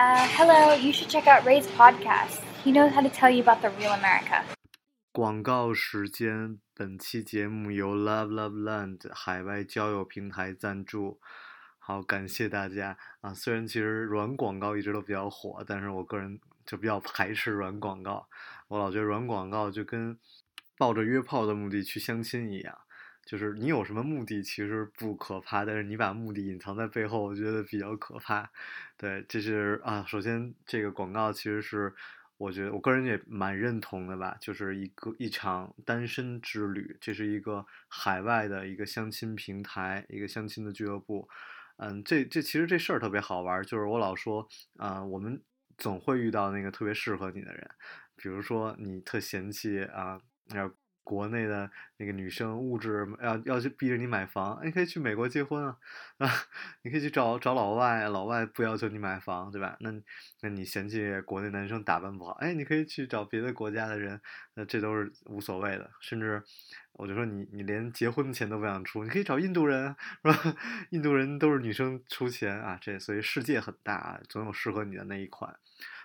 Uh, hello, you should check out Ray's podcast. He knows how to tell you about the real America. 广告时间，本期节目由 Love Love Land 海外交友平台赞助。好，感谢大家啊！虽然其实软广告一直都比较火，但是我个人就比较排斥软广告。我老觉得软广告就跟抱着约炮的目的去相亲一样，就是你有什么目的其实不可怕，但是你把目的隐藏在背后，我觉得比较可怕。对，这是啊，首先这个广告其实是我觉得我个人也蛮认同的吧，就是一个一场单身之旅，这是一个海外的一个相亲平台，一个相亲的俱乐部。嗯，这这其实这事儿特别好玩，就是我老说啊，我们总会遇到那个特别适合你的人，比如说你特嫌弃啊，要国内的那个女生物质要要去逼着你买房，你可以去美国结婚啊，啊，你可以去找找老外，老外不要求你买房，对吧？那那你嫌弃国内男生打扮不好，哎，你可以去找别的国家的人，那这都是无所谓的，甚至。我就说你你连结婚的钱都不想出，你可以找印度人，是吧？印度人都是女生出钱啊，这所以世界很大，总有适合你的那一款，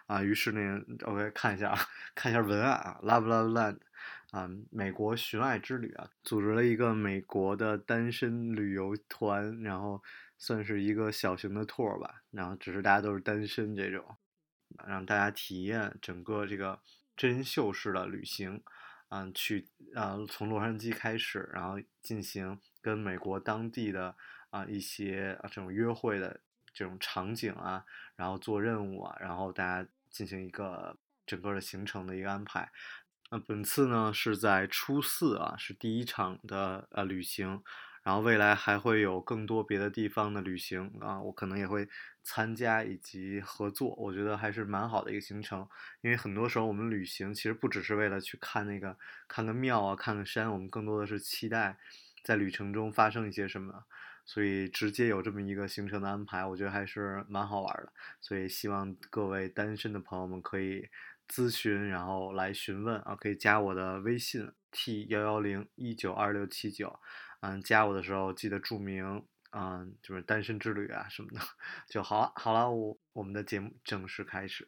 啊。于是呢，OK 看一下啊，看一下文案啊，Love Love Land，啊，美国寻爱之旅啊，组织了一个美国的单身旅游团，然后算是一个小型的 tour 吧，然后只是大家都是单身这种，让大家体验整个这个真人秀式的旅行。嗯，去啊，从洛杉矶开始，然后进行跟美国当地的啊一些这种约会的这种场景啊，然后做任务啊，然后大家进行一个整个的行程的一个安排。那本次呢是在初四啊，是第一场的呃旅行。然后未来还会有更多别的地方的旅行啊，我可能也会参加以及合作，我觉得还是蛮好的一个行程。因为很多时候我们旅行其实不只是为了去看那个看个庙啊，看个山，我们更多的是期待在旅程中发生一些什么。所以直接有这么一个行程的安排，我觉得还是蛮好玩的。所以希望各位单身的朋友们可以咨询，然后来询问啊，可以加我的微信 t 幺幺零一九二六七九。嗯，加我的时候记得注明，嗯，就是单身之旅啊什么的 就好了。好了，我我们的节目正式开始。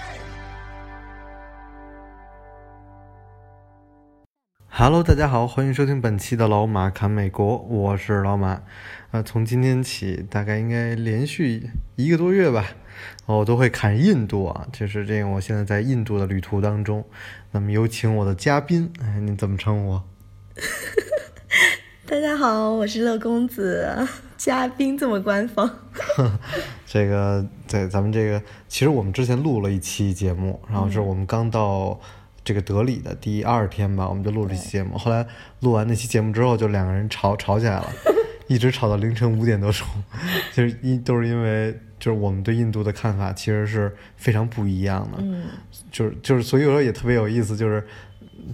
Hello，大家好，欢迎收听本期的老马侃美国，我是老马。呃，从今天起，大概应该连续一个多月吧，我都会侃印度啊，就是这个。我现在在印度的旅途当中，那么有请我的嘉宾，哎，你怎么称呼？大家好，我是乐公子，嘉宾这么官方。这个在咱们这个，其实我们之前录了一期节目，然后是我们刚到。这个德里的第二天吧，我们就录了期节目。后来录完那期节目之后，就两个人吵吵起来了，一直吵到凌晨五点多钟。就是因都是因为，就是我们对印度的看法其实是非常不一样的。嗯，就是就是，所以说也特别有意思。就是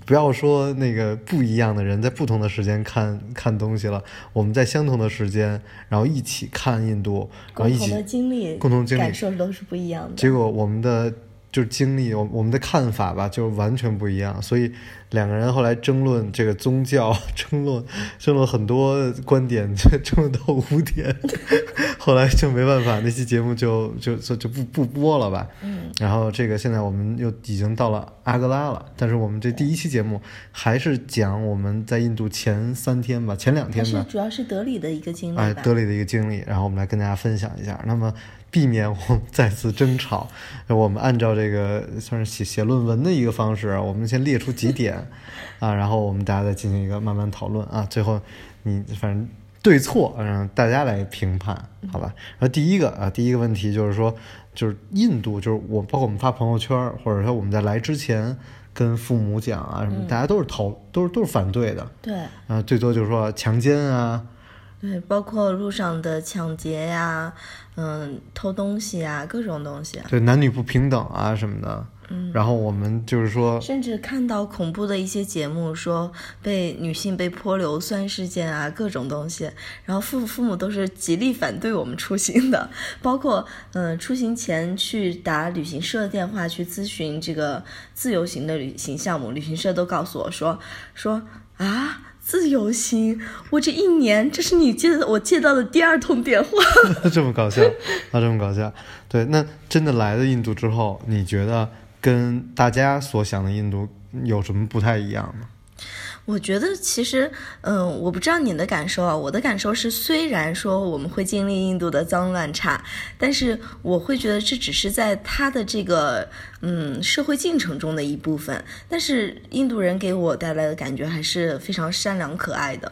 不要说那个不一样的人在不同的时间看看东西了，我们在相同的时间，然后一起看印度，然后一起经历，共同经历感受都是不一样的。结果我们的。就是经历，我我们的看法吧，就完全不一样，所以两个人后来争论这个宗教，争论争论很多观点，争论到五点，后来就没办法，那期节目就就就就不不播了吧。嗯。然后这个现在我们又已经到了阿格拉了，但是我们这第一期节目还是讲我们在印度前三天吧，前两天吧。主要是德里的一个经历。哎，德里的一个经历，然后我们来跟大家分享一下。那么。避免我们再次争吵，我们按照这个算是写写论文的一个方式，我们先列出几点。啊，然后我们大家再进行一个慢慢讨论。啊，最后你反正对错让大家来评判，好吧？然后第一个啊，第一个问题就是说，就是印度，就是我包括我们发朋友圈，或者说我们在来之前跟父母讲啊什么，大家都是讨都是都是反对的，对，啊，最多就是说强奸啊。对，包括路上的抢劫呀，嗯，偷东西啊，各种东西。对，男女不平等啊什么的。嗯，然后我们就是说，甚至看到恐怖的一些节目，说被女性被泼硫酸事件啊，各种东西，然后父父母都是极力反对我们出行的，包括嗯、呃出行前去打旅行社电话去咨询这个自由行的旅行项目，旅行社都告诉我说说啊。自由行，我这一年，这是你接的我接到的第二通电话。这么搞笑啊，这么搞笑。对，那真的来了印度之后，你觉得跟大家所想的印度有什么不太一样吗？我觉得其实，嗯，我不知道你的感受啊。我的感受是，虽然说我们会经历印度的脏乱差，但是我会觉得这只是在他的这个嗯社会进程中的一部分。但是印度人给我带来的感觉还是非常善良可爱的。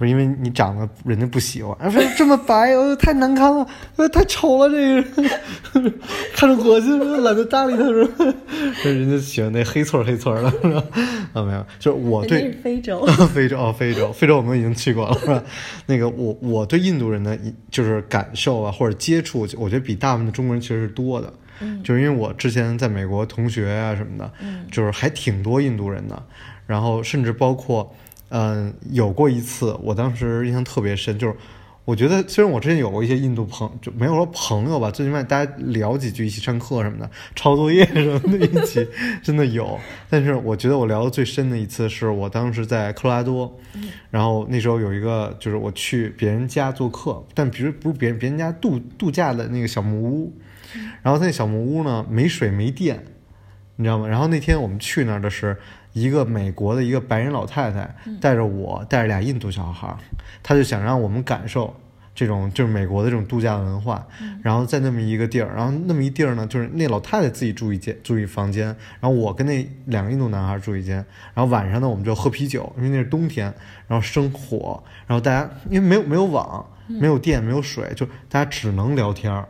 不是因为你长得人家不喜欢，啊，说这么白，呃，太难看了，呃，太丑了，这个人 看着恶心，懒得搭理他，是吧？人家喜欢那黑翠儿黑翠儿的，是吧？啊，没有，就是我对非洲 非洲哦，非洲，非洲我们已经去过了，是吧？那个我我对印度人的就是感受啊，或者接触，我觉得比大部分的中国人其实是多的。嗯，就是因为我之前在美国同学啊什么的，嗯，就是还挺多印度人的，然后甚至包括。嗯，有过一次，我当时印象特别深，就是我觉得虽然我之前有过一些印度朋，就没有说朋友吧，最起码大家聊几句，一起上课什么的，抄作业什么的，一起真的有。但是我觉得我聊的最深的一次，是我当时在科罗拉多，然后那时候有一个就是我去别人家做客，但比如不是别人别人家度度假的那个小木屋，然后那小木屋呢没水没电，你知道吗？然后那天我们去那儿的是。一个美国的一个白人老太太带着我，带着俩印度小孩，她就想让我们感受这种就是美国的这种度假文化。然后在那么一个地儿，然后那么一地儿呢，就是那老太太自己住一间住一房间，然后我跟那两个印度男孩住一间。然后晚上呢，我们就喝啤酒，因为那是冬天，然后生火，然后大家因为没有没有网，没有电，没有水，就大家只能聊天儿。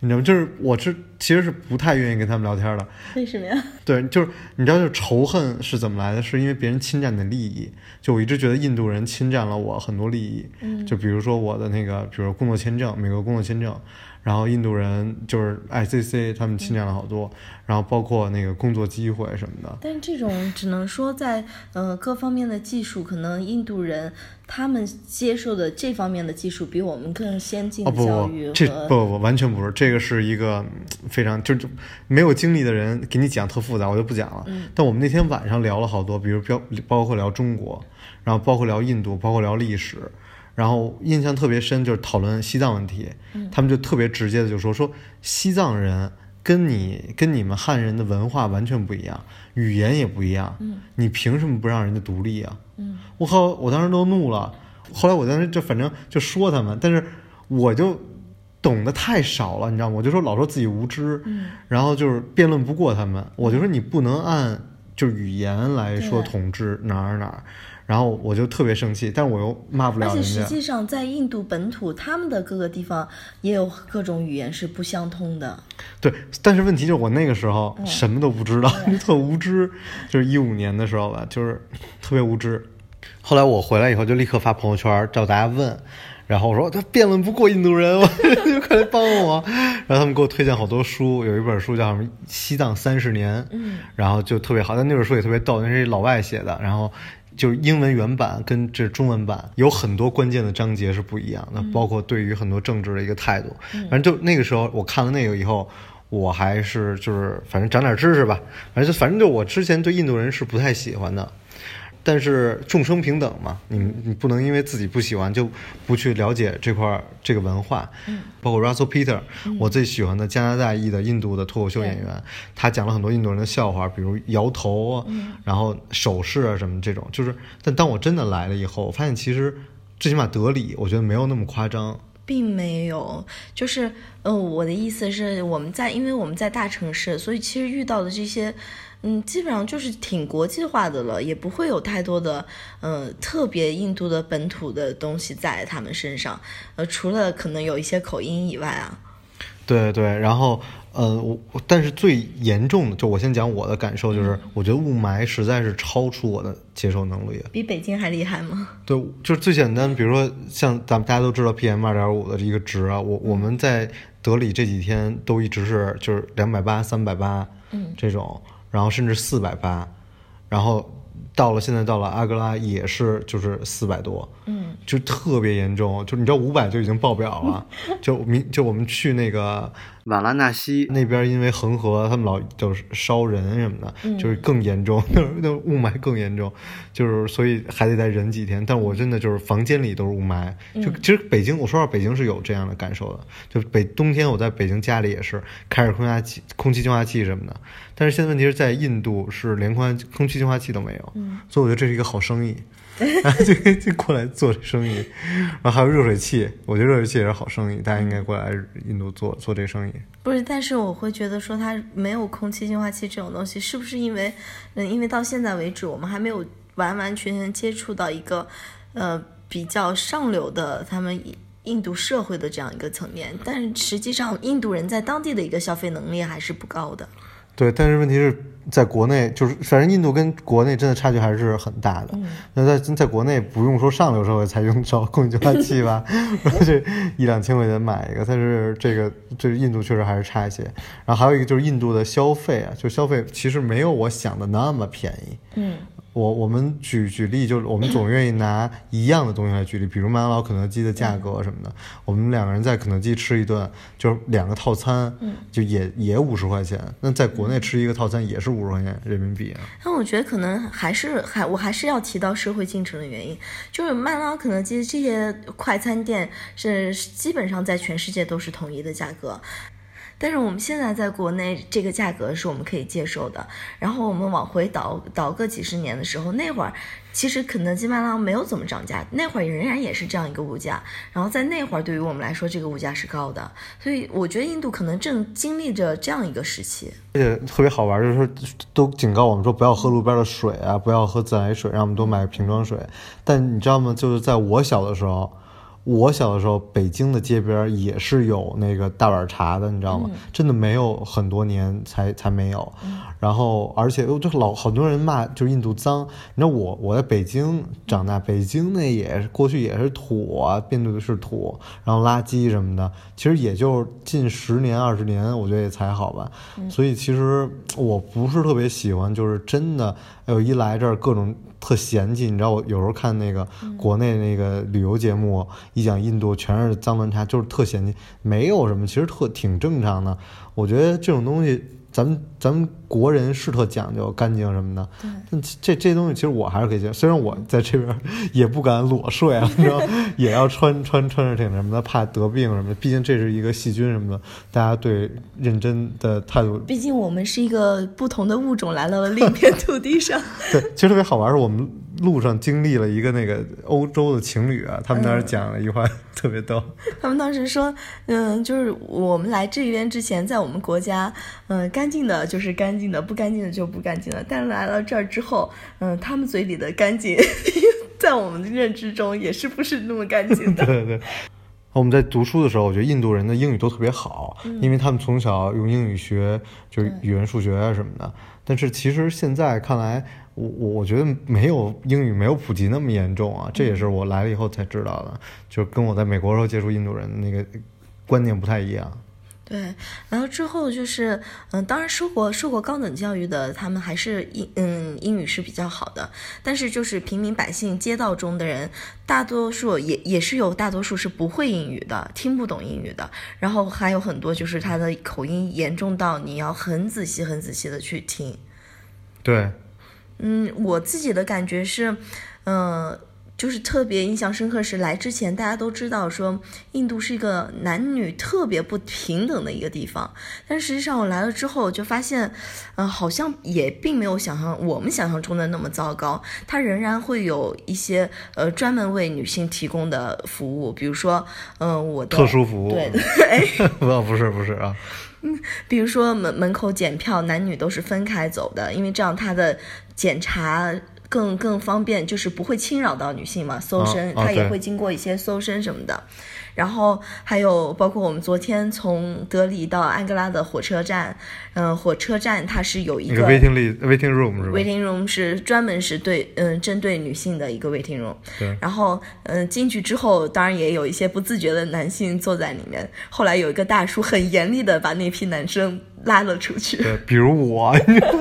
你知道吗？就是我是其实是不太愿意跟他们聊天的。为什么呀？对，就是你知道，就是仇恨是怎么来的？是因为别人侵占你的利益。就我一直觉得印度人侵占了我很多利益。嗯。就比如说我的那个，比如工作签证，美国工作签证，然后印度人就是 ICC，他们侵占了好多，然后包括那个工作机会什么的。但这种只能说在呃各方面的技术，可能印度人他们接受的这方面的技术比我们更先进的教育哦、不不，这不不完全不是，这个是一个非常就就没有经历的人给你讲特复杂，我就不讲了。嗯。但我们那天晚上聊了好多，比如标包括聊中国，然后包括聊印度，包括聊历史，然后印象特别深就是讨论西藏问题，嗯、他们就特别直接的就说说西藏人跟你跟你们汉人的文化完全不一样，语言也不一样，嗯、你凭什么不让人家独立啊？嗯，我靠，我当时都怒了。后来我当时就反正就说他们，但是我就懂得太少了，你知道吗？我就说老说自己无知，嗯、然后就是辩论不过他们。我就说你不能按就是语言来说统治哪儿哪儿，然后我就特别生气，但是我又骂不了人家。而且实际上在印度本土，他们的各个地方也有各种语言是不相通的。对，但是问题就是我那个时候什么都不知道，嗯、就特无知。就是一五年的时候吧，就是特别无知。后来我回来以后就立刻发朋友圈找大家问，然后我说他辩论不过印度人，我 就快来帮我。然后他们给我推荐好多书，有一本书叫什么《西藏三十年》，嗯，然后就特别好。但那本书也特别逗，那是老外写的，然后就是英文原版跟这中文版有很多关键的章节是不一样的，包括对于很多政治的一个态度。反正就那个时候我看了那个以后。我还是就是反正长点知识吧，反正就反正就我之前对印度人是不太喜欢的，但是众生平等嘛，你你不能因为自己不喜欢就不去了解这块这个文化。嗯，包括 Russell Peter，、嗯、我最喜欢的加拿大裔的印度的脱口秀演员，他讲了很多印度人的笑话，比如摇头，嗯、然后手势啊什么这种，就是但当我真的来了以后，我发现其实最起码德里，我觉得没有那么夸张。并没有，就是，呃，我的意思是，我们在，因为我们在大城市，所以其实遇到的这些，嗯，基本上就是挺国际化的了，也不会有太多的，呃，特别印度的本土的东西在他们身上，呃，除了可能有一些口音以外啊。对对，然后，呃，我但是最严重的，就我先讲我的感受，就是、嗯、我觉得雾霾实在是超出我的接受能力。比北京还厉害吗？对，就是最简单，比如说像咱们大家都知道 PM 二点五的这个值啊，我我们在德里这几天都一直是就是两百八、三百八，嗯这种，然后甚至四百八，然后到了现在到了阿格拉也是就是四百多，嗯就特别严重，就你知道五百就已经爆表了，就明就我们去那个瓦拉纳西。那边，因为恒河他们老就是烧人什么的，嗯。就是更严重，那 那雾霾更严重，就是所以还得再忍几天。但我真的就是房间里都是雾霾，就其实北京，我说实话，北京是有这样的感受的，就北冬天我在北京家里也是开着空压器、空气净化器什么的，但是现在问题是在印度是连空空气净化器都没有，嗯。所以我觉得这是一个好生意。就 就过来做这生意，然后还有热水器，我觉得热水器也是好生意，大家应该过来印度做做这生意。不是，但是我会觉得说它没有空气净化器这种东西，是不是因为，嗯，因为到现在为止，我们还没有完完全全接触到一个，呃，比较上流的他们印度社会的这样一个层面，但是实际上印度人在当地的一个消费能力还是不高的。对，但是问题是在国内，就是反正印度跟国内真的差距还是很大的。那在在国内不用说上流社会才用着空气净化器吧，这一两千块钱买一个，但是这个这印度确实还是差一些。然后还有一个就是印度的消费啊，就消费其实没有我想的那么便宜。嗯我我们举举例，就是我们总愿意拿一样的东西来举例，比如麦当劳、肯德基的价格什么的。我们两个人在肯德基吃一顿，就是两个套餐，就也也五十块钱。那在国内吃一个套餐也是五十块钱人民币啊。那我觉得可能还是还我还是要提到社会进程的原因，就是麦当劳、肯德基这些快餐店是基本上在全世界都是统一的价格。但是我们现在在国内这个价格是我们可以接受的，然后我们往回倒倒个几十年的时候，那会儿其实肯德基、麦当劳没有怎么涨价，那会儿仍然也是这样一个物价，然后在那会儿对于我们来说，这个物价是高的，所以我觉得印度可能正经历着这样一个时期。而且特别好玩，就是都警告我们说不要喝路边的水啊，不要喝自来水，让我们多买瓶装水。但你知道吗？就是在我小的时候，我小的时候，北京的街边也是有那个大碗茶的，你知道吗？真的没有很多年才才没有。然后，而且就老好多人骂，就是印度脏。你知道我我在北京长大，北京那也是过去也是土啊，遍地都是土，然后垃圾什么的。其实也就近十年二十年，我觉得也才好吧。所以其实我不是特别喜欢，就是真的，哎呦，一来这儿各种特嫌弃。你知道我有时候看那个国内那个旅游节目，一讲印度全是脏乱差，就是特嫌弃，没有什么，其实特挺正常的。我觉得这种东西。咱们咱们国人是特讲究干净什么的，但这这东西其实我还是可以接受。虽然我在这边也不敢裸睡啊，你知道，也要穿穿穿着挺什么的，怕得病什么的。毕竟这是一个细菌什么的，大家对认真的态度。毕竟我们是一个不同的物种来到了另一片土地上。对，其实特别好玩，是我们路上经历了一个那个欧洲的情侣啊，他们当时讲了一句话、特别逗。他们当时说，嗯，就是我们来这边之前，在我们国家，嗯，干净的就是干净的，不干净的就不干净的。但是来了这儿之后，嗯，他们嘴里的干净，在我们的认知中也是不是那么干净的。对对。我们在读书的时候，我觉得印度人的英语都特别好，因为他们从小用英语学，就是语文、数学啊什么的。但是其实现在看来，我我我觉得没有英语没有普及那么严重啊，这也是我来了以后才知道的，就跟我在美国时候接触印度人那个观念不太一样。对，然后之后就是，嗯，当然受过受过高等教育的，他们还是英嗯英语是比较好的，但是就是平民百姓街道中的人，大多数也也是有大多数是不会英语的，听不懂英语的，然后还有很多就是他的口音严重到你要很仔细很仔细的去听。对，嗯，我自己的感觉是，嗯、就是特别印象深刻是来之前大家都知道说印度是一个男女特别不平等的一个地方，但实际上我来了之后就发现，嗯、好像也并没有想象我们想象中的那么糟糕，它仍然会有一些呃专门为女性提供的服务，比如说，嗯、我的特殊服务。对对。不不是不是啊，嗯比如说门门口检票，男女都是分开走的，因为这样他的检查更更方便，就是不会侵扰到女性嘛，搜身，哦它也会经过一些搜身什么的。然后还有包括我们昨天从德里到安哥拉的火车站，嗯、火车站它是有一一个 waiting waiting room 是吧？waiting room 是专门是对嗯针对女性的一个 waiting room。对然后嗯进去之后，当然也有一些不自觉的男性坐在里面。后来有一个大叔很严厉的把那批男生拉了出去。对，比如我，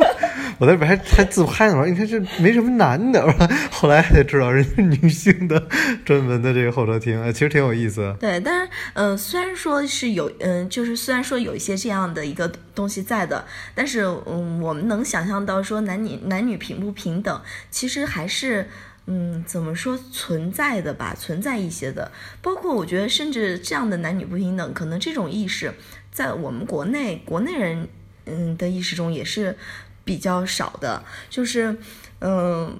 我在里边还还自拍呢，我说你看这没什么男的，后来才知道人家女性的专门的这个候车厅，其实挺有意思。对，但是嗯、呃虽然说是有嗯、就是虽然说有一些这样的一个东西在的，但是嗯，我们能想象到说男女男女平不平等，其实还是。嗯，怎么说存在的吧，存在一些的，包括我觉得，甚至这样的男女不平等，可能这种意识在我们国内国内人嗯的意识中也是比较少的，就是嗯。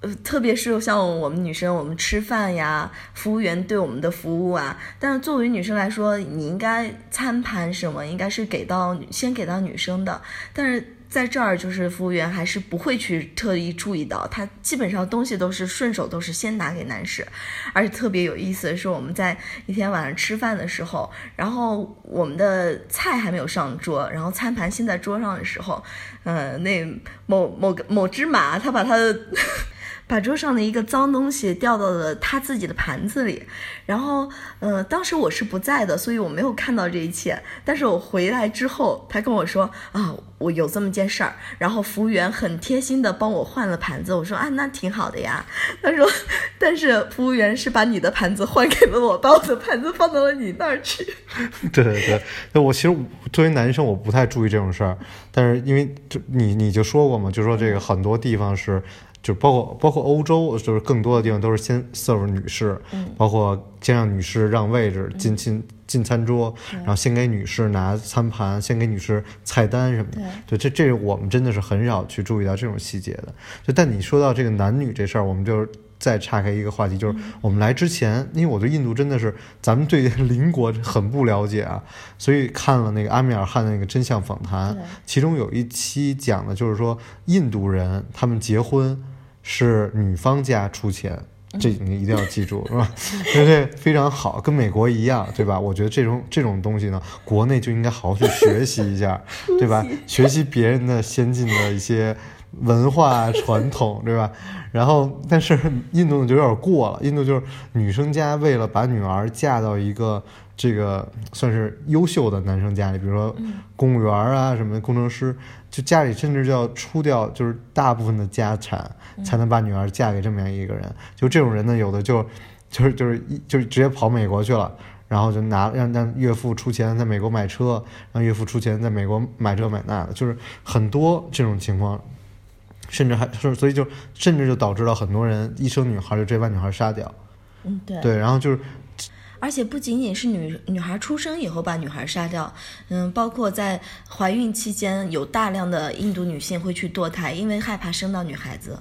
呃，特别是像我们女生，我们吃饭呀，服务员对我们的服务啊，但是作为女生来说，你应该餐盘什么应该是给到先给到女生的，但是在这儿就是服务员还是不会去特意注意到，他基本上东西都是顺手都是先拿给男士，而且特别有意思的是，我们在一天晚上吃饭的时候，然后我们的菜还没有上桌，然后餐盘先在桌上的时候，嗯，那某某个某只马，他把他的。把桌上的一个脏东西掉到了他自己的盘子里，然后，呃，当时我是不在的，所以我没有看到这一切。但是我回来之后，他跟我说啊，我有这么件事儿，然后服务员很贴心的帮我换了盘子。我说啊，那挺好的呀。他说，但是服务员是把你的盘子换给了我，把我的盘子放到了你那儿去。对对对，那我其实作为男生，我不太注意这种事儿，但是因为就你你就说过嘛，就说这个很多地方是。就包括包括欧洲，就是更多的地方都是先 serve 女士，嗯包括先让女士让位置进进进餐桌，然后先给女士拿餐盘，先给女士菜单什么的。对，这这我们真的是很少去注意到这种细节的。就但你说到这个男女这事儿，我们就是再岔开一个话题，就是我们来之前，因为我对印度真的是咱们对 邻国很不了解啊，所以看了那个阿米尔汗的那个真相访谈，其中有一期讲的就是说印度人他们结婚是女方家出钱。这你一定要记住，是吧？因 为这非常好，跟美国一样，对吧？我觉得这种这种东西呢，国内就应该好好去学习一下，对吧？学习别人的先进的一些文化传统，对吧？然后，但是印度就有点过了，印度就是女生家为了把女儿嫁到一个这个算是优秀的男生家里，比如说公务员啊什么的工程师，就家里甚至就要出掉就是大部分的家产，才能把女儿嫁给这么样一个人。就这种人呢，有的就就是就是一就直接跑美国去了。然后就拿让让岳父出钱在美国买车，让岳父出钱在美国买这买那的，就是很多这种情况，甚至还是所以就甚至就导致了很多人一生女孩就直接把女孩杀掉，嗯，对。对，然后就是而且不仅仅是女女孩出生以后把女孩杀掉，嗯，包括在怀孕期间有大量的印度女性会去堕胎，因为害怕生到女孩子。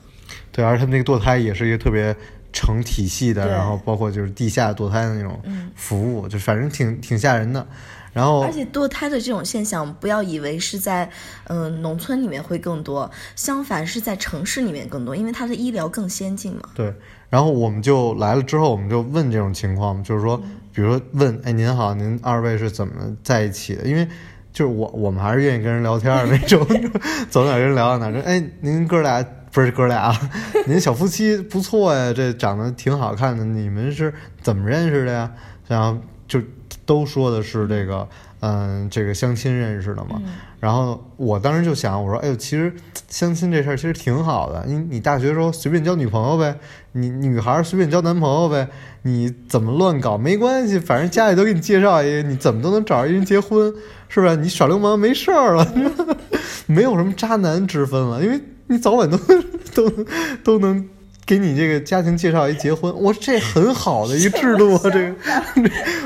对，而且他们那个堕胎也是一个特别成体系的，然后包括就是地下堕胎的那种嗯服务，就反正挺挺吓人的。然后而且堕胎的这种现象，不要以为是在嗯、呃农村里面会更多，相反是在城市里面更多，因为它的医疗更先进嘛。对，然后我们就来了之后，我们就问这种情况，就是说，比如说问，哎，您好，您二位是怎么在一起的？因为就是我我们还是愿意跟人聊天儿那种，走哪儿跟人聊到哪儿。说，哎，您哥俩不是哥俩啊，您小夫妻不错呀，这长得挺好看的，你们是怎么认识的呀？然后就都说的是这个，嗯，这个相亲认识的嘛。然后我当时就想，我说，哎呦，其实相亲这事儿其实挺好的。你你大学的时候随便交女朋友呗，你女孩随便交男朋友呗，你怎么乱搞没关系，反正家里都给你介绍一个，你怎么都能找着一人结婚，是吧？你耍流氓没事儿了，没有什么渣男之分了，因为你早晚都 都都能。给你这个家庭介绍一结婚，我这很好的一个制度啊，这个，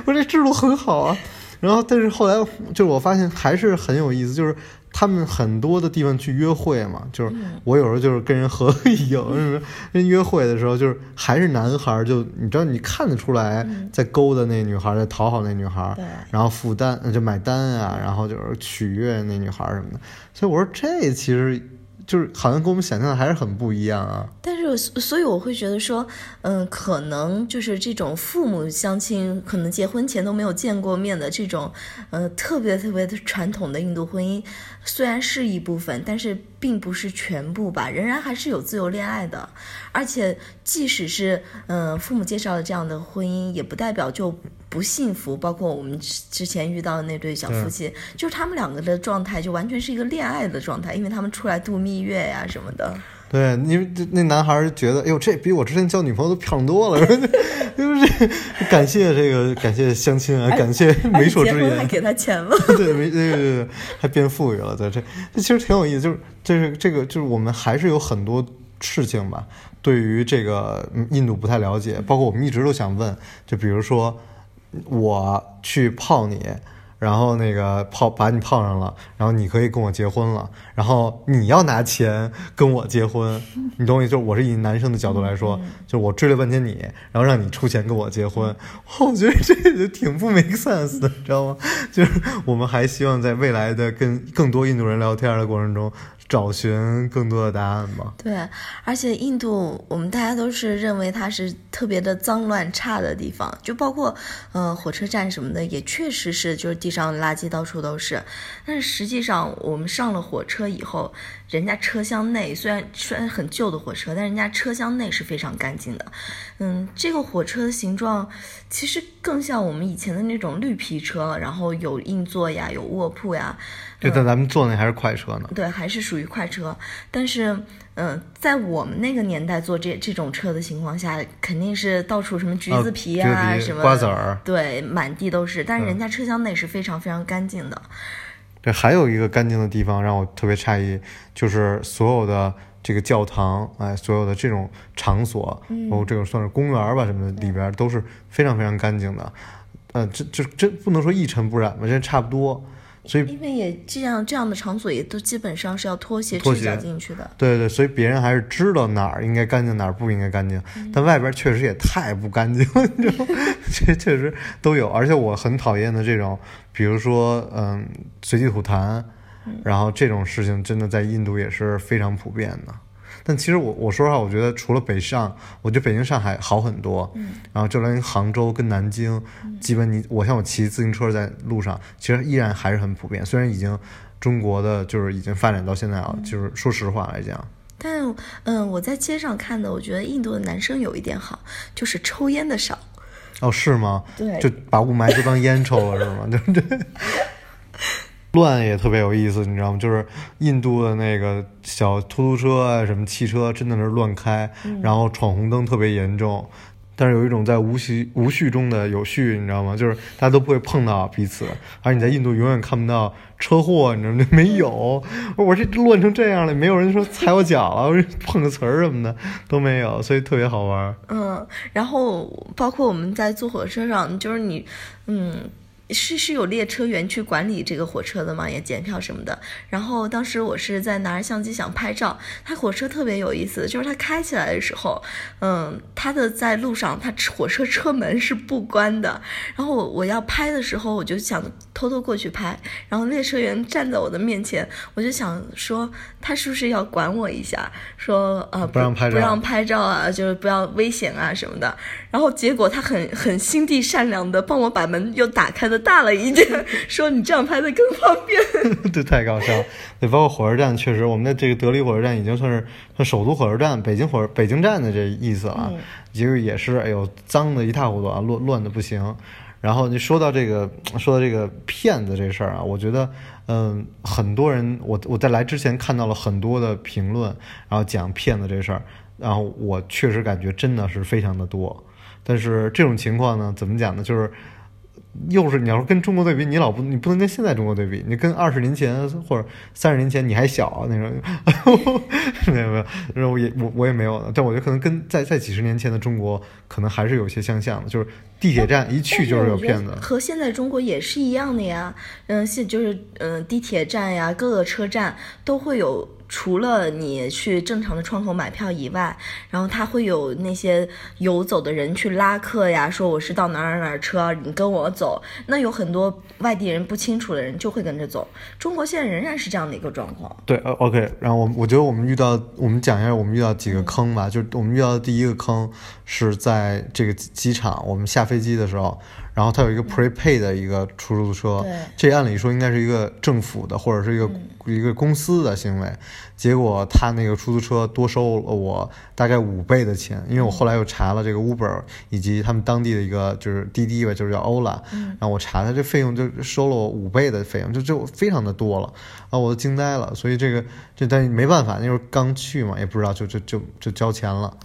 我这制度很好啊。然后，但是后来就是我发现还是很有意思，就是他们很多的地方去约会嘛，就是我有时候就是跟人合个影，是吧人约会的时候，就是还是男孩儿，就你知道你看得出来在勾搭那女孩儿，在讨好那女孩儿，对。然后负担就买单啊，然后就是取悦那女孩儿什么的。所以我说这其实就是好像跟我们想象的还是很不一样啊。但是所以我会觉得说，嗯，可能就是这种父母相亲，可能结婚前都没有见过面的这种，呃，特别特别的传统的印度婚姻，虽然是一部分，但是并不是全部吧，仍然还是有自由恋爱的。而且即使是嗯父母介绍的这样的婚姻，也不代表就不幸福。包括我们之前遇到的那对小夫妻，就是他们两个的状态就完全是一个恋爱的状态，因为他们出来度蜜月呀什么的。对，因为那男孩觉得，哎呦，这比我之前交女朋友都漂亮多了，就是感谢这个，感谢相亲啊，感谢媒妁之言，还给他钱了，对，没，对对对，还变富裕了，对，这这其实挺有意思，就是就是这个就是我们还是有很多事情吧，对于这个印度不太了解，包括我们一直都想问，就比如说我去泡你。然后那个泡把你泡上了，然后你可以跟我结婚了，然后你要拿钱跟我结婚，你懂我意思？就是我是以男生的角度来说，就是我追了半天你，然后让你出钱跟我结婚，我觉得这就挺不 make sense 的，知道吗？就是我们还希望在未来的跟更多印度人聊天的过程中。找寻更多的答案吧。对，而且印度，我们大家都是认为它是特别的脏乱差的地方，就包括，呃，火车站什么的，也确实是，就是地上垃圾到处都是。但是实际上，我们上了火车以后，人家车厢内虽然虽然很旧的火车，但人家车厢内是非常干净的。嗯，这个火车的形状其实更像我们以前的那种绿皮车，然后有硬座呀，有卧铺呀。对，但咱们坐那还是快车呢。对，还是属于快车。但是，嗯，在我们那个年代坐这这种车的情况下，肯定是到处什么橘子皮啊，什么瓜子儿，对，满地都是。但是人家车厢内是非常非常干净的。对，还有一个干净的地方让我特别诧异，就是所有的这个教堂，哎，所有的这种场所，哦，这个算是公园吧什么的，里边都是非常非常干净的。嗯，这这这不能说一尘不染吧，这差不多。所以，因为也这样这样的场所也都基本上是要脱鞋赤脚进去的。对对，所以别人还是知道哪儿应该干净，哪儿不应该干净。但外边确实也太不干净了，你知道吗？这确实都有。而且我很讨厌的这种，比如说，嗯，随地吐痰，然后这种事情真的在印度也是非常普遍的。但其实我我说实话，我觉得除了北上，我觉得北京、上海好很多。嗯。然后就连杭州跟南京，基本你我像我骑自行车在路上，其实依然还是很普遍。虽然已经中国的就是已经发展到现在啊，就是说实话来讲。但嗯，我在街上看的，我觉得印度的男生有一点好，就是抽烟的少。哦，是吗？对。就把雾霾都当烟抽了，是吗？对不对？乱也特别有意思，你知道吗？就是印度的那个小出租车啊，什么汽车，真的是乱开，然后闯红灯特别严重。但是有一种在无序无序中的有序，你知道吗？就是大家都不会碰到彼此，而你在印度永远看不到车祸，你知道吗？没有，我这乱成这样了，没有人说踩我脚了，碰个瓷儿什么的都没有，所以特别好玩。嗯，然后包括我们在坐火车上，就是你，嗯。是是有列车员去管理这个火车的嘛，也检票什么的。然后当时我是在拿着相机想拍照，它火车特别有意思，就是它开起来的时候，嗯，它的在路上，它火车车门是不关的。然后我我要拍的时候，我就想偷偷过去拍。然后列车员站在我的面前，我就想说，他是不是要管我一下，说呃不让拍照，不让拍照啊，就是不要危险啊什么的。然后结果他很很心地善良的帮我把门又打开的大了一点，说你这样拍的更方便。这太搞笑。对，包括火车站，确实我们的这个德里火车站已经算是算首都火车站，北京火北京站的这意思了。其实也是，哎呦，脏的一塌糊涂啊，乱乱的不行。然后你说到这个说到这个骗子这事儿啊，我觉得嗯，很多人我我在来之前看到了很多的评论，然后讲骗子这事儿，然后我确实感觉真的是非常的多。但是这种情况呢，怎么讲呢？就是又是你要是跟中国对比，你老不你不能跟现在中国对比，你跟二十年前或者三十年前你还小啊那种，没有没有，然后也我我也没有。但我觉得可能跟在在几十年前的中国，可能还是有些相像的，就是地铁站一去就是有骗子，和现在中国也是一样的呀。嗯，现就是嗯地铁站呀，各个车站都会有。除了你去正常的窗口买票以外，然后他会有那些游走的人去拉客呀，说我是到哪儿哪儿车，你跟我走。那有很多外地人不清楚的人就会跟着走。中国现在仍然是这样的一个状况。对，，OK，然后我我觉得我们遇到，我们讲一下我们遇到几个坑吧。就我们遇到的第一个坑是在这个机场，我们下飞机的时候。然后它有一个 prepay 的一个出租车，这按理说应该是一个政府的或者是一个一个公司的行为，结果他那个出租车多收了我大概五倍的钱，因为我后来又查了这个 Uber 以及他们当地的一个就是滴滴吧，就是叫 Ola，然后我查他这费用就收了我五倍的费用，就就非常的多了，啊，我都惊呆了，所以这个这但没办法，那时候刚去嘛，也不知道就就就就交钱了。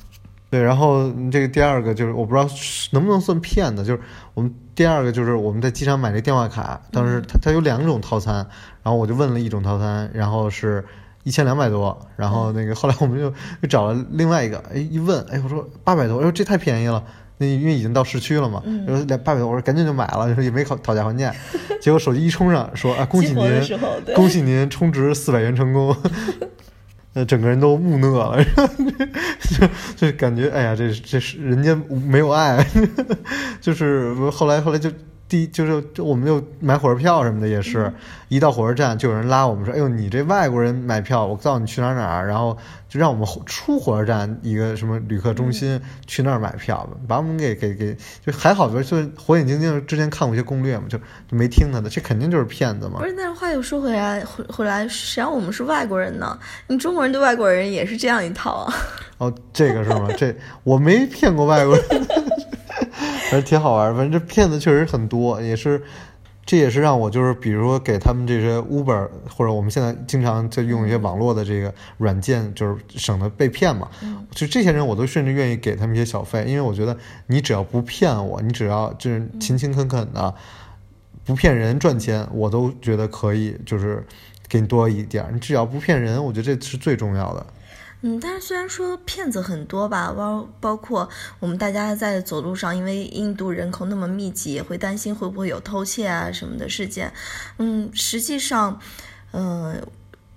对，然后这个第二个就是我不知道能不能算骗子，就是我们第二个就是我们在机场买这电话卡，当时它它有两种套餐，然后我就问了一种套餐，然后是一千两百多，然后那个后来我们就又找了另外一个，哎一问，哎我说八百多，哎呦这太便宜了，那因为已经到市区了嘛，说两八百多，我说赶紧就买了，说 也没讨讨价还价，结果手机一充上说啊恭喜您，恭喜您充值四百元成功。呃整个人都木讷了，就就感觉哎呀，这这是人家没有爱，就是后来后来就。第就是就我们就买火车票什么的也是，一到火车站就有人拉我们说，哎呦你这外国人买票，我告诉你去哪哪儿，然后就让我们出火车站一个什么旅客中心去那儿买票，把我们给给给就还好，就是火眼金睛之前看过一些攻略嘛，就就没听他的，这肯定就是骗子嘛。不是，但是话又说回来，回回来谁让我们是外国人呢？你中国人对外国人也是这样一套啊。哦，这个是吗？这我没骗过外国人。反正挺好玩，反正这骗子确实很多，也是，这也是让我就是，比如说给他们这些 Uber 或者我们现在经常在用一些网络的这个软件，就是省得被骗嘛。就这些人，我都甚至愿意给他们一些小费，因为我觉得你只要不骗我，你只要就是勤勤恳恳的，不骗人赚钱，我都觉得可以，就是给你多一点。你只要不骗人，我觉得这是最重要的。嗯，但是虽然说骗子很多吧，包包括我们大家在走路上，因为印度人口那么密集，也会担心会不会有偷窃啊什么的事件。嗯，实际上，嗯，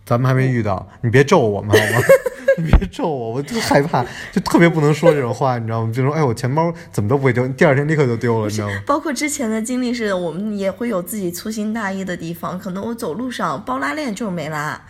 咱们还没遇到，你别咒我们好吗？你别咒我，我就害怕，就特别不能说这种话，你知道吗？就说哎，我钱包怎么都不会丢，第二天立刻就丢了，你知道吗？包括之前的经历是，我们也会有自己粗心大意的地方，可能我走路上包拉链就是没拉，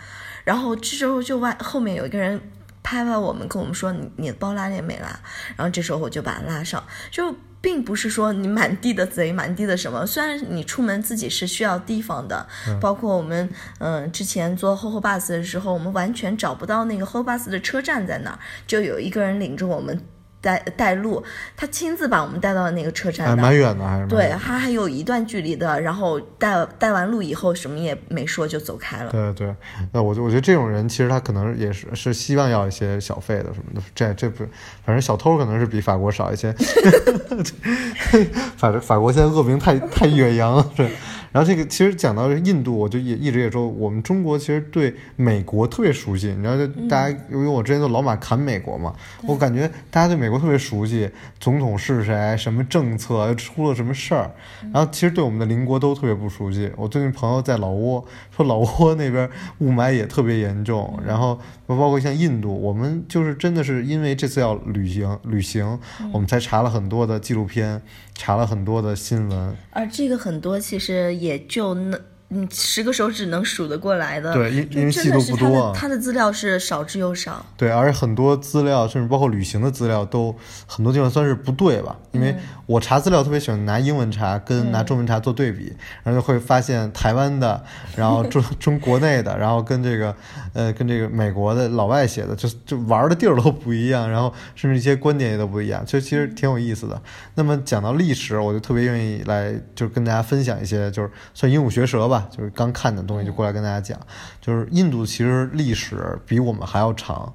然后这时候就外后面有一个人。拍拍我们，跟我们说你你的包拉链没拉，然后这时候我就把它拉上，就并不是说你满地的贼，满地的什么。虽然你出门自己是需要地方的，包括我们嗯之前坐后后 bus 的时候，我们完全找不到那个后 bus 的车站在哪儿，就有一个人领着我们。带带路，他亲自把我们带到了那个车站，还蛮远的，还是对，他还有一段距离的。然后带带完路以后，什么也没说就走开了。对对，那我就我觉得这种人其实他可能也是是希望要一些小费的什么的。这这不，反正小偷可能是比法国少一些。法法国现在恶名太太远扬了，对。然后这个其实讲到印度，我就也一直也说，我们中国其实对美国特别熟悉。你知道，就大家因为我之前都老马侃美国嘛，我感觉大家对美国特别熟悉，总统是谁，什么政策，出了什么事儿。然后其实对我们的邻国都特别不熟悉。我最近朋友在老挝，说老挝那边雾霾也特别严重。然后包括像印度，我们就是真的是因为这次要旅行旅行，我们才查了很多的纪录片。查了很多的新闻，而这个很多其实也就那。嗯，十个手指能数得过来的。对，因因为记录不多，他的资料是少之又少。对，而且很多资料，甚至包括旅行的资料，都很多地方算是不对吧？因为我查资料特别喜欢拿英文查，跟拿中文查做对比，然后就会发现台湾的，然后中 中国内的，然后跟这个呃跟这个美国的老外写的，就就玩的地儿都不一样，然后甚至一些观点也都不一样，就其实挺有意思的。那么讲到历史，我就特别愿意来，就跟大家分享一些，就是算鹦鹉学舌吧。就是刚看的东西就过来跟大家讲，就是印度其实历史比我们还要长，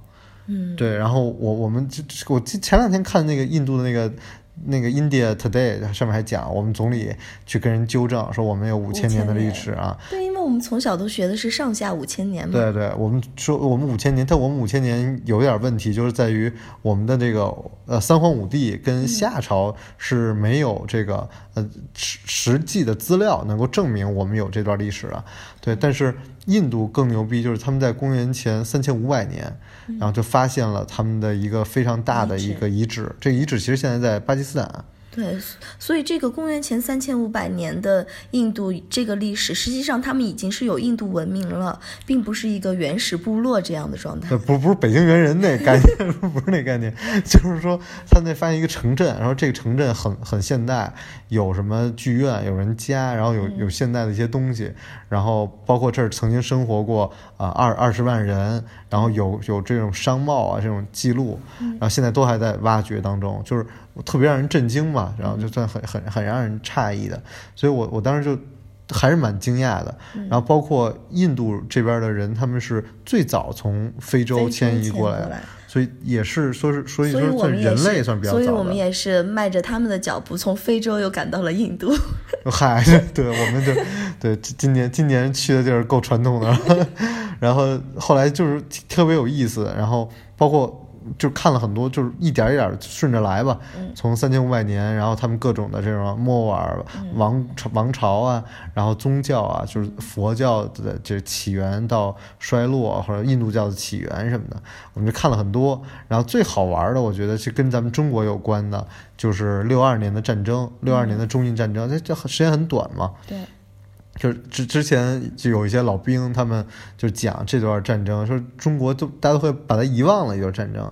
嗯，对。然后我我们就我前两天看那个印度的那个那个 India Today 上面还讲，我们总理去跟人纠正说我们有五千年的历史啊。对，因为我们从小都学的是上下五千年嘛。对对，我们说我们五千年，但我们五千年有点问题，就是在于我们的这个呃三皇五帝跟夏朝是没有这个呃实实际的资料能够证明我们有这段历史啊。对，但是印度更牛逼，就是他们在公元前三千五百年，然后就发现了他们的一个非常大的一个遗址，这个遗址其实现在在巴基斯坦。对，所以这个公元前三千五百年的印度这个历史，实际上他们已经是有印度文明了，并不是一个原始部落这样的状态。不不是北京猿人那概念，不是那概念，就是说他那发现一个城镇，然后这个城镇很很现代，有什么剧院，有人家，然后有有现代的一些东西，然后包括这儿曾经生活过啊二二十万人，然后有有这种商贸啊这种记录，然后现在都还在挖掘当中，就是特别让人震惊嘛。然后就算很很很让人诧异的，所以我我当时就还是蛮惊讶的。然后包括印度这边的人，他们是最早从非洲迁移过来的，所以也是说是所以说算人类算比较早。所以我们也是迈着他们的脚步从非洲又赶到了印度。嗨，对，我们就对今年今年去的地儿够传统的，然后后来就是特别有意思，然后包括。就看了很多，就是一点一点顺着来吧。从三千五百年，然后他们各种的这种莫尔王朝王朝啊，然后宗教啊，就是佛教的这起源到衰落，或者印度教的起源什么的，我们就看了很多。然后最好玩的，我觉得是跟咱们中国有关的，就是六二年的战争，六二年的中印战争，这这时间很短嘛。对。就是之之前就有一些老兵，他们就讲这段战争，说中国就大家都会把它遗忘了一段战争，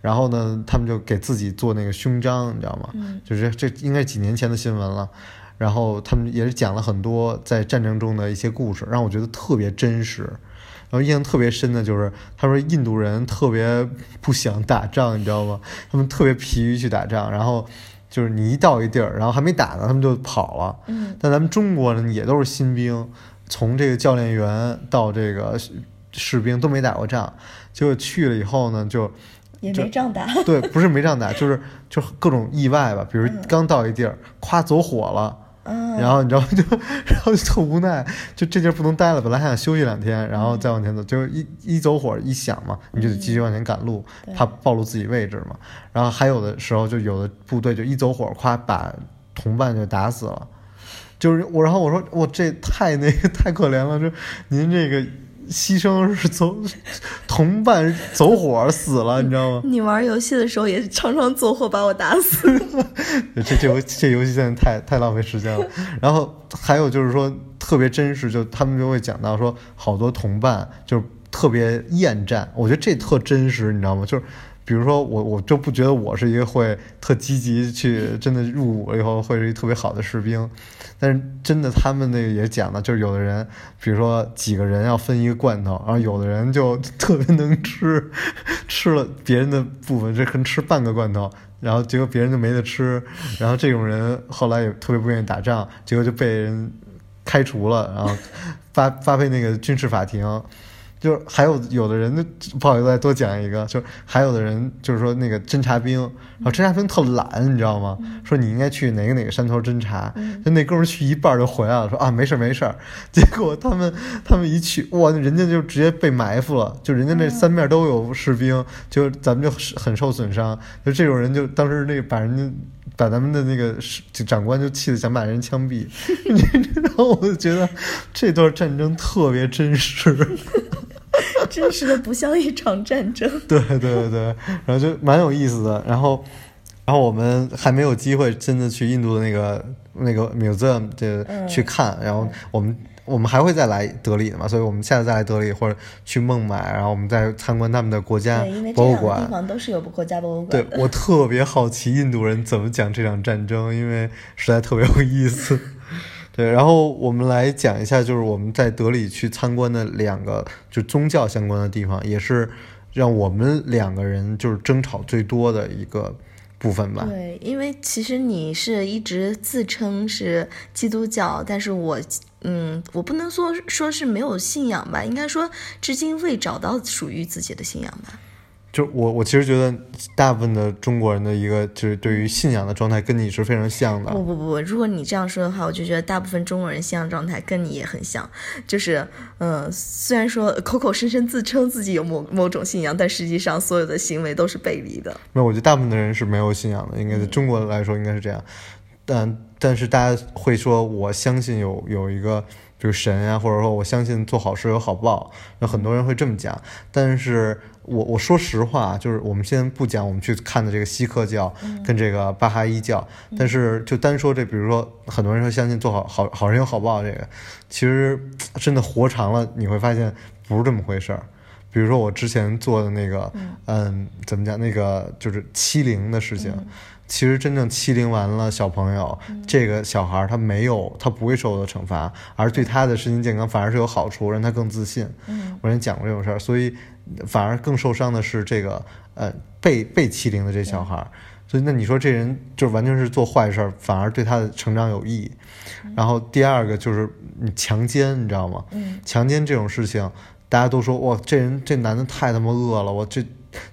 然后呢，他们就给自己做那个勋章，你知道吗？就是这应该几年前的新闻了，然后他们也是讲了很多在战争中的一些故事，让我觉得特别真实。然后印象特别深的就是，他说印度人特别不想打仗，你知道吗？他们特别疲于去打仗，然后。就是你一到一地儿，然后还没打呢，他们就跑了。嗯，但咱们中国呢，也都是新兵，从这个教练员到这个士兵都没打过仗，结果去了以后呢，就也没仗打。对，不是没仗打，就是就各种意外吧，比如刚到一地儿，夸走火了。然后你知道 就，然后就特无奈，就这地儿不能待了。本来还想休息两天，然后再往前走，就一一走火一响嘛，你就得继续往前赶路，怕暴露自己位置嘛。然后还有的时候，就有的部队就一走火，夸把同伴就打死了。就是我，然后我说我这太那个太可怜了，就您这个。牺牲是走同伴走火死了，你知道吗？你玩游戏的时候也常常走火把我打死。这这游这游戏现在太太浪费时间了。然后还有就是说特别真实，就他们就会讲到说好多同伴就是特别厌战，我觉得这特真实，你知道吗？就是。比如说我我就不觉得我是一个会特积极去真的入伍了以后会是一特别好的士兵，但是真的他们那个也讲了，就是有的人，比如说几个人要分一个罐头，然后有的人就特别能吃，吃了别人的部分，这可能吃半个罐头，然后结果别人就没得吃，然后这种人后来也特别不愿意打仗，结果就被人开除了，然后发发配那个军事法庭。就是还有有的人，不好意思再多讲一个，就是还有的人就是说那个侦察兵，然后侦察兵特懒，你知道吗？说你应该去哪个哪个山头侦察，就那哥们去一半就回来了，说啊没事没事，结果他们他们一去，哇，人家就直接被埋伏了，就人家那三面都有士兵，就咱们就很受损伤，就这种人就当时那个把人家把咱们的那个长官就气得想把人枪毙，你知道我就觉得这段战争特别真实。真实的不像一场战争。对对对对，然后就蛮有意思的。然后，然后我们还没有机会真的去印度的那个那个 museum 就去看。然后我们我们还会再来德里的嘛，所以我们下次再来德里或者去孟买，然后我们再参观他们的国家博物馆。地方都是有国家博物馆。对我特别好奇印度人怎么讲这场战争，因为实在特别有意思。对，然后我们来讲一下，就是我们在德里去参观的两个就宗教相关的地方，也是让我们两个人就是争吵最多的一个部分吧。对，因为其实你是一直自称是基督教，但是我，嗯，我不能说说是没有信仰吧，应该说至今未找到属于自己的信仰吧。就我我其实觉得大部分的中国人的一个就是对于信仰的状态跟你是非常像的。不不不，如果你这样说的话，我就觉得大部分中国人信仰状态跟你也很像。就是嗯，虽然说口口声声自称自己有某某种信仰，但实际上所有的行为都是背离的。没有，我觉得大部分的人是没有信仰的，应该在中国来说应该是这样。但但是大家会说，我相信有有一个。就是神呀，或者说我相信做好事有好报，有很多人会这么讲。但是我我说实话，就是我们先不讲我们去看的这个锡克教跟这个巴哈伊教，但是就单说这，比如说很多人说相信做好好好人有好报，这个其实 真的活长了，你会发现不是这么回事儿。比如说我之前做的那个，嗯，怎么讲？那个就是欺凌的事情。其实真正欺凌完了小朋友，这个小孩他没有，他不会受到惩罚，而对他的身心健康反而是有好处，让他更自信。嗯，我跟你讲过这种事儿，所以反而更受伤的是这个呃被被欺凌的这小孩。所以那你说这人就完全是做坏事儿，反而对他的成长有益。然后第二个就是你强奸，你知道吗？嗯，强奸这种事情，大家都说哇，这人这男的太他妈恶了，我这。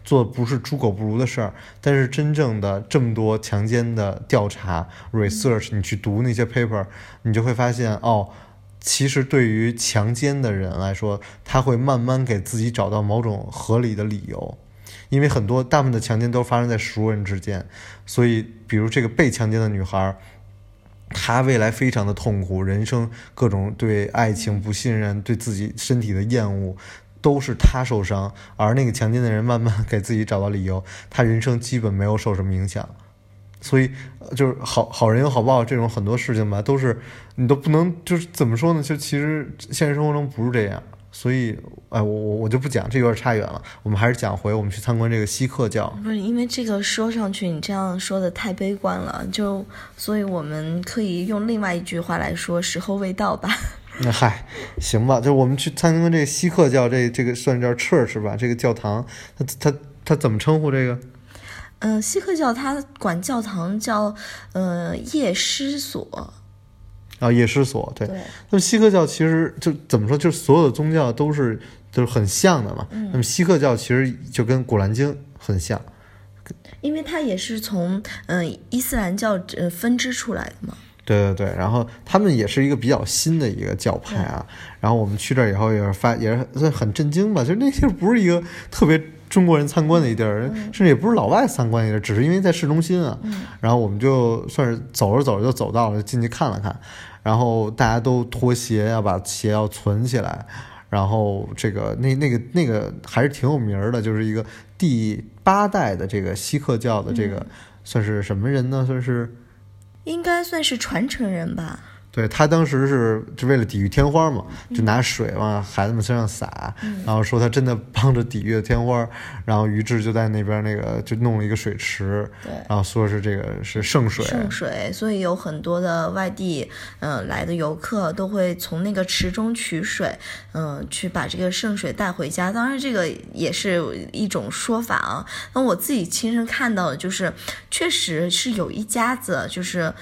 做不是猪狗不如的事儿，但是真正的这么多强奸的调查 research，你去读那些 paper，你就会发现哦，其实对于强奸的人来说，他会慢慢给自己找到某种合理的理由，因为很多大部分的强奸都发生在熟人之间，所以比如这个被强奸的女孩，她未来非常的痛苦，人生各种对爱情不信任，对自己身体的厌恶。都是他受伤，而那个强奸的人慢慢给自己找到理由，他人生基本没有受什么影响。所以，就是好好人有好报这种很多事情吧，都是你都不能就是怎么说呢？就其实现实生活中不是这样。所以，哎，我我我就不讲，这有点差远了。我们还是讲回我们去参观这个锡克教。不是因为这个说上去，你这样说的太悲观了，就所以我们可以用另外一句话来说：时候未到吧。那 嗨，行吧，就我们去参观这个锡克教，这这个算叫 church 吧，这个教堂，它它它怎么称呼这个？嗯，锡克教它管教堂叫呃夜师所。啊，夜师所，对。那么锡克教其实就怎么说，就是所有的宗教都是就是很像的嘛。那么锡克教其实就跟古兰经很像，因为它也是从嗯伊斯兰教呃分支出来的嘛。对对对，然后他们也是一个比较新的一个教派啊。然后我们去这儿以后也是发也是很震惊吧，就是那地儿不是一个特别中国人参观的一地儿，甚至也不是老外参观的地儿，只是因为在市中心啊。然后我们就算是走着走着就走到了，进去看了看。然后大家都脱鞋要把鞋要存起来。然后这个那那个那个还是挺有名的，就是一个第八代的这个锡克教的这个算是什么人呢？算是。应该算是传承人吧。对他当时是就为了抵御天花嘛，就拿水往孩子们身上洒，然后说他真的帮着抵御了天花，然后于志就在那边那个就弄了一个水池，对，然后说是这个是圣水，圣水，所以有很多的外地嗯来的游客都会从那个池中取水，嗯，去把这个圣水带回家。当然这个也是一种说法啊。那我自己亲身看到的就是，确实是有一家子就是。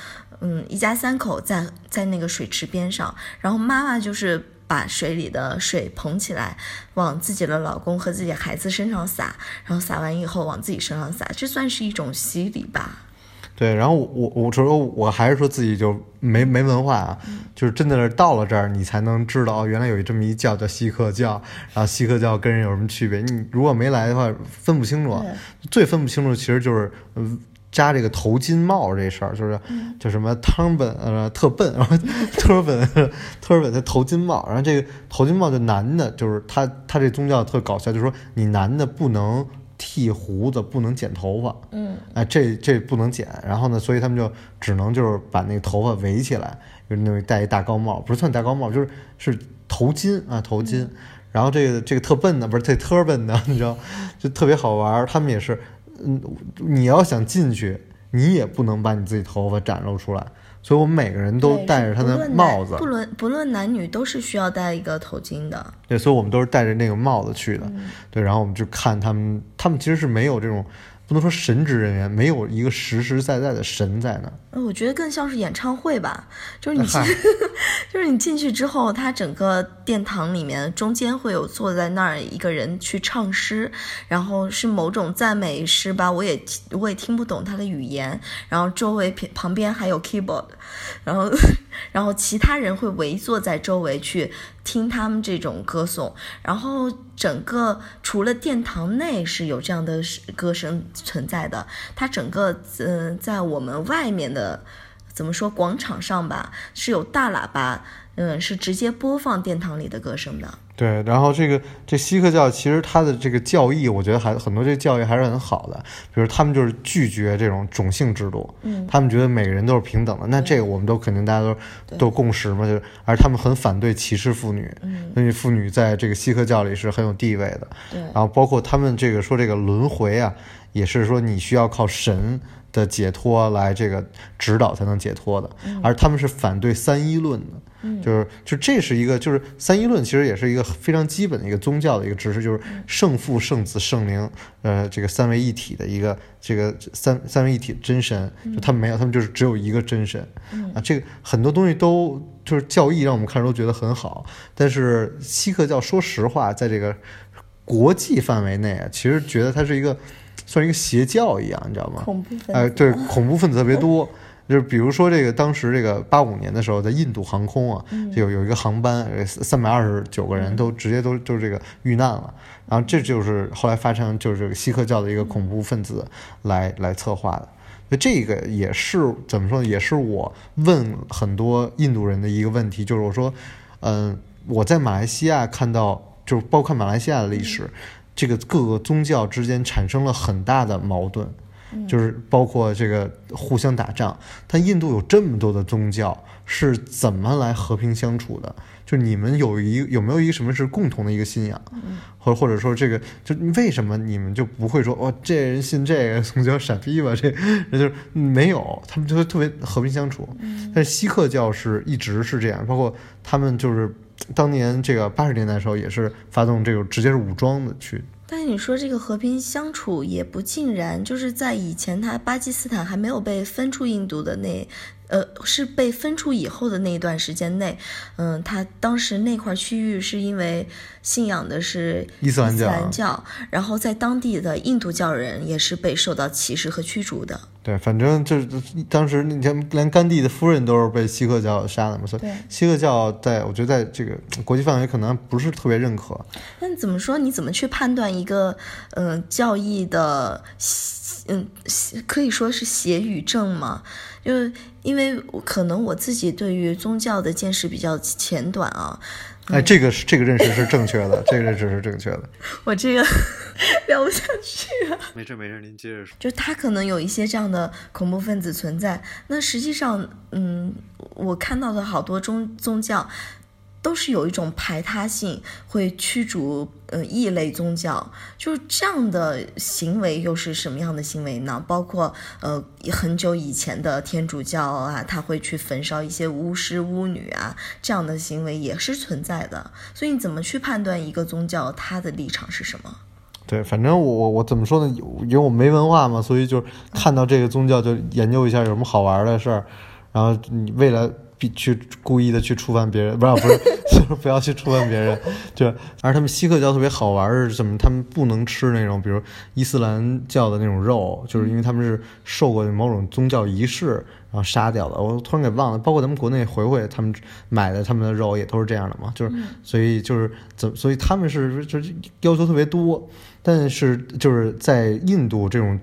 嗯，一家三口在在那个水池边上，然后妈妈就是把水里的水捧起来，往自己的老公和自己孩子身上洒，然后洒完以后往自己身上洒，这算是一种洗礼吧？对，然后我我主要我还是说自己就没没文化啊，就是真的是到了这儿你才能知道哦，原来有这么一教叫锡克教，然后锡克教跟人有什么区别？你如果没来的话分不清楚，最分不清楚其实就是嗯。扎这个头巾帽这事儿，就是叫什么汤本呃特笨，然后 特本特本的头巾帽，然后这个头巾帽就男的，就是他他这宗教特搞笑，就是说你男的不能剃胡子，不能剪头发，嗯，哎这这不能剪，然后呢，所以他们就只能就是把那个头发围起来，就是那种戴一大高帽，不是算大高帽，就是是头巾啊头巾，然后这个这个特笨的不是这特笨的，你知道，就特别好玩，他们也是。嗯，你要想进去，你也不能把你自己头发展露出来，所以我们每个人都戴着他的帽子，不论不论男女都是需要戴一个头巾的。对，所以我们都是戴着那个帽子去的。对，然后我们就看他们，他们其实是没有这种不能说神职人员，没有一个实实在在的神在那儿。呃，我觉得更像是演唱会吧，就是你 就是你进去之后，它整个殿堂里面中间会有坐在那儿一个人去唱诗，然后是某种赞美诗吧，我也我也听不懂他的语言，然后周围旁旁边还有 keyboard，然后然后其他人会围坐在周围去听他们这种歌颂，然后整个除了殿堂内是有这样的歌声存在的，它整个嗯、呃、在我们外面的。怎么说？广场上吧是有大喇叭，嗯，是直接播放殿堂里的歌声的。对，然后这个这锡克教其实它的这个教义，我觉得还很多这个教义还是很好的，比如他们就是拒绝这种种姓制度，嗯，他们觉得每个人都是平等的。那这个我们都肯定大家都都共识嘛，就是而他们很反对歧视妇女，嗯，因为妇女在这个锡克教里是很有地位的。对，然后包括他们这个说这个轮回啊，也是说你需要靠神。的解脱来这个指导才能解脱的，而他们是反对三一论的，嗯、就是就这是一个就是三一论其实也是一个非常基本的一个宗教的一个知识，就是圣父、圣子、圣灵，呃，这个三位一体的一个这个三三位一体真神，就他们没有，他们就是只有一个真神，嗯、啊，这个很多东西都就是教义让我们看着都觉得很好，但是锡克教说实话，在这个国际范围内啊，其实觉得它是一个。算一个邪教一样，你知道吗？恐怖分子。哎、呃，对，恐怖分子特别多。就是比如说这个，当时这个八五年的时候，在印度航空啊，嗯、就有有一个航班，三百二十九个人都直接都就是这个遇难了。然后这就是后来发生就是这个锡克教的一个恐怖分子来来策划的。所以这个也是怎么说呢？也是我问很多印度人的一个问题，就是我说，嗯、呃，我在马来西亚看到，就是包括马来西亚的历史。嗯这个各个宗教之间产生了很大的矛盾，就是包括这个互相打仗。但印度有这么多的宗教，是怎么来和平相处的？就是你们有一有没有一个什么是共同的一个信仰，或者或者说这个就为什么你们就不会说哦，这人信这个宗教傻逼吧？这人就是没有，他们就会特别和平相处。但是锡克教是一直是这样，包括他们就是。当年这个八十年代的时候，也是发动这种直接是武装的去。但你说这个和平相处也不尽然，就是在以前，他巴基斯坦还没有被分出印度的那，呃，是被分出以后的那一段时间内，嗯，他当时那块区域是因为信仰的是伊斯兰教，兰教，然后在当地的印度教人也是被受到歧视和驱逐的。对，反正就是当时你看，连甘地的夫人都是被锡克教杀的嘛，所以锡克教在我觉得在这个国际范围可能不是特别认可。那怎么说？你怎么去判断一个嗯、呃、教义的嗯可以说是邪与正吗？就是因为可能我自己对于宗教的见识比较浅短啊。哎，这个是这个认识是正确的，这个认识是正确的。我这个 聊不下去啊。没事没事，您接着说。就他可能有一些这样的恐怖分子存在，那实际上，嗯，我看到的好多宗宗教。都是有一种排他性，会驱逐呃异类宗教，就是这样的行为又是什么样的行为呢？包括呃很久以前的天主教啊，他会去焚烧一些巫师巫女啊，这样的行为也是存在的。所以你怎么去判断一个宗教它的立场是什么？对，反正我我我怎么说呢？因为我没文化嘛，所以就看到这个宗教就研究一下有什么好玩的事儿，然后你为了。必去故意的去触犯别人，不是 不是，就是不要去触犯别人。就而他们锡克教特别好玩是什么？他们不能吃那种，比如伊斯兰教的那种肉，就是因为他们是受过某种宗教仪式，然后杀掉的。我突然给忘了。包括咱们国内回回他们买的他们的肉也都是这样的嘛，就是所以就是怎所以他们是就是要求特别多，但是就是在印度这种。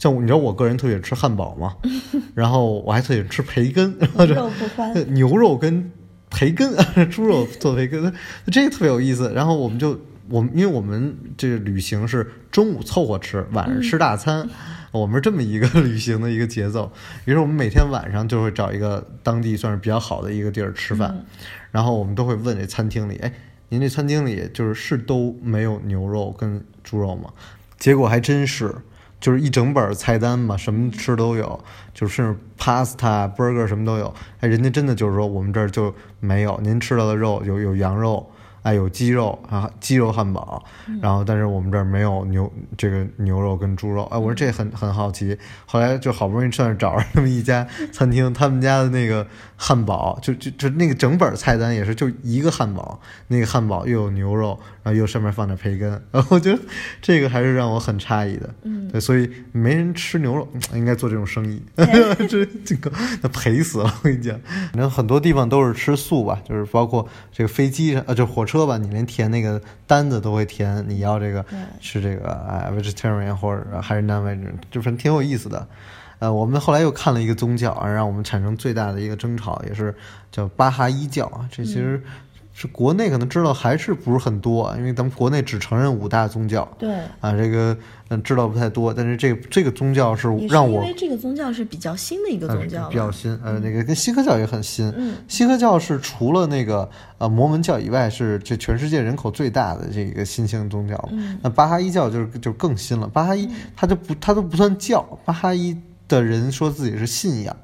像你知道我个人特别吃汉堡嘛，然后我还特别吃培根，肉不欢，牛肉跟培根，猪肉做培根，这个特别有意思。然后我们就我们因为我们这个旅行是中午凑合吃，晚上吃大餐，我们是这么一个旅行的一个节奏。于是我们每天晚上就会找一个当地算是比较好的一个地儿吃饭，然后我们都会问这餐厅里，哎，您这餐厅里就是是都没有牛肉跟猪肉吗？结果还真是。就是一整本菜单嘛，什么吃都有，就是 pasta、burger 什么都有。哎，人家真的就是说我们这儿就没有，您吃到的肉有有羊肉哎有鸡肉啊，鸡肉汉堡，然后但是我们这儿没有牛这个牛肉跟猪肉，哎，我说这很很好奇，后来就好不容易算是找着这么一家餐厅，他们家的那个汉堡就就就那个整本菜单也是就一个汉堡，那个汉堡又有牛肉，然后又上面放点培根，然 后我觉得这个还是让我很诧异的，嗯，对，所以没人吃牛肉，应该做这种生意，这这个那赔死了，我跟你讲，反正很多地方都是吃素吧，就是包括这个飞机上，啊，就火车吧，你连填那个单子都会填，你要这个是这个哎 vegetarian 或者还是 non vegetarian，就反正挺有意思的。呃，我们后来又看了一个宗教，啊让我们产生最大的一个争吵，也是叫巴哈伊教啊。这其实是国内可能知道还是不是很多啊，因为咱们国内只承认五大宗教对，啊，这个嗯知道不太多。但是这个这个宗教是让我因为这个宗教是比较新的一个呃宗教嘛，比较新，呃，那个跟锡克教也很新。嗯锡克教是除了那个呃摩门教以外，是这全世界人口最大的这个新兴宗教。嗯那巴哈伊教就是就更新了，巴哈伊他就不他都不算教，巴哈伊的人说自己是信仰，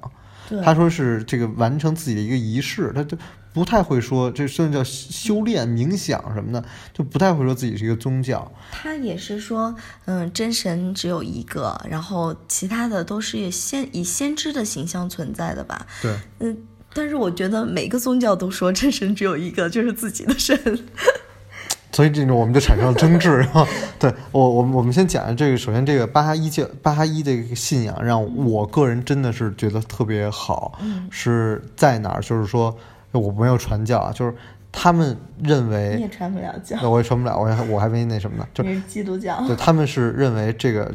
他说是这个完成自己的一个仪式，他就不太会说这甚至叫修炼冥想什么的，就不太会说自己是一个宗教。他也是说，嗯，真神只有一个，然后其他的都是以先以先知的形象存在的吧。对，嗯，但是我觉得每个宗教都说真神只有一个，就是自己的神。所以这种我们就产生了争执。然后，对我我们我们先讲这个，首先这个巴哈伊教巴哈伊的这个信仰，让我个人真的是觉得特别好，嗯是在哪儿？就是说我没有传教啊，就是他们认你为也传不了教，我也传不了，我还我还没那什么呢，就你是基督教。对他们是认为这个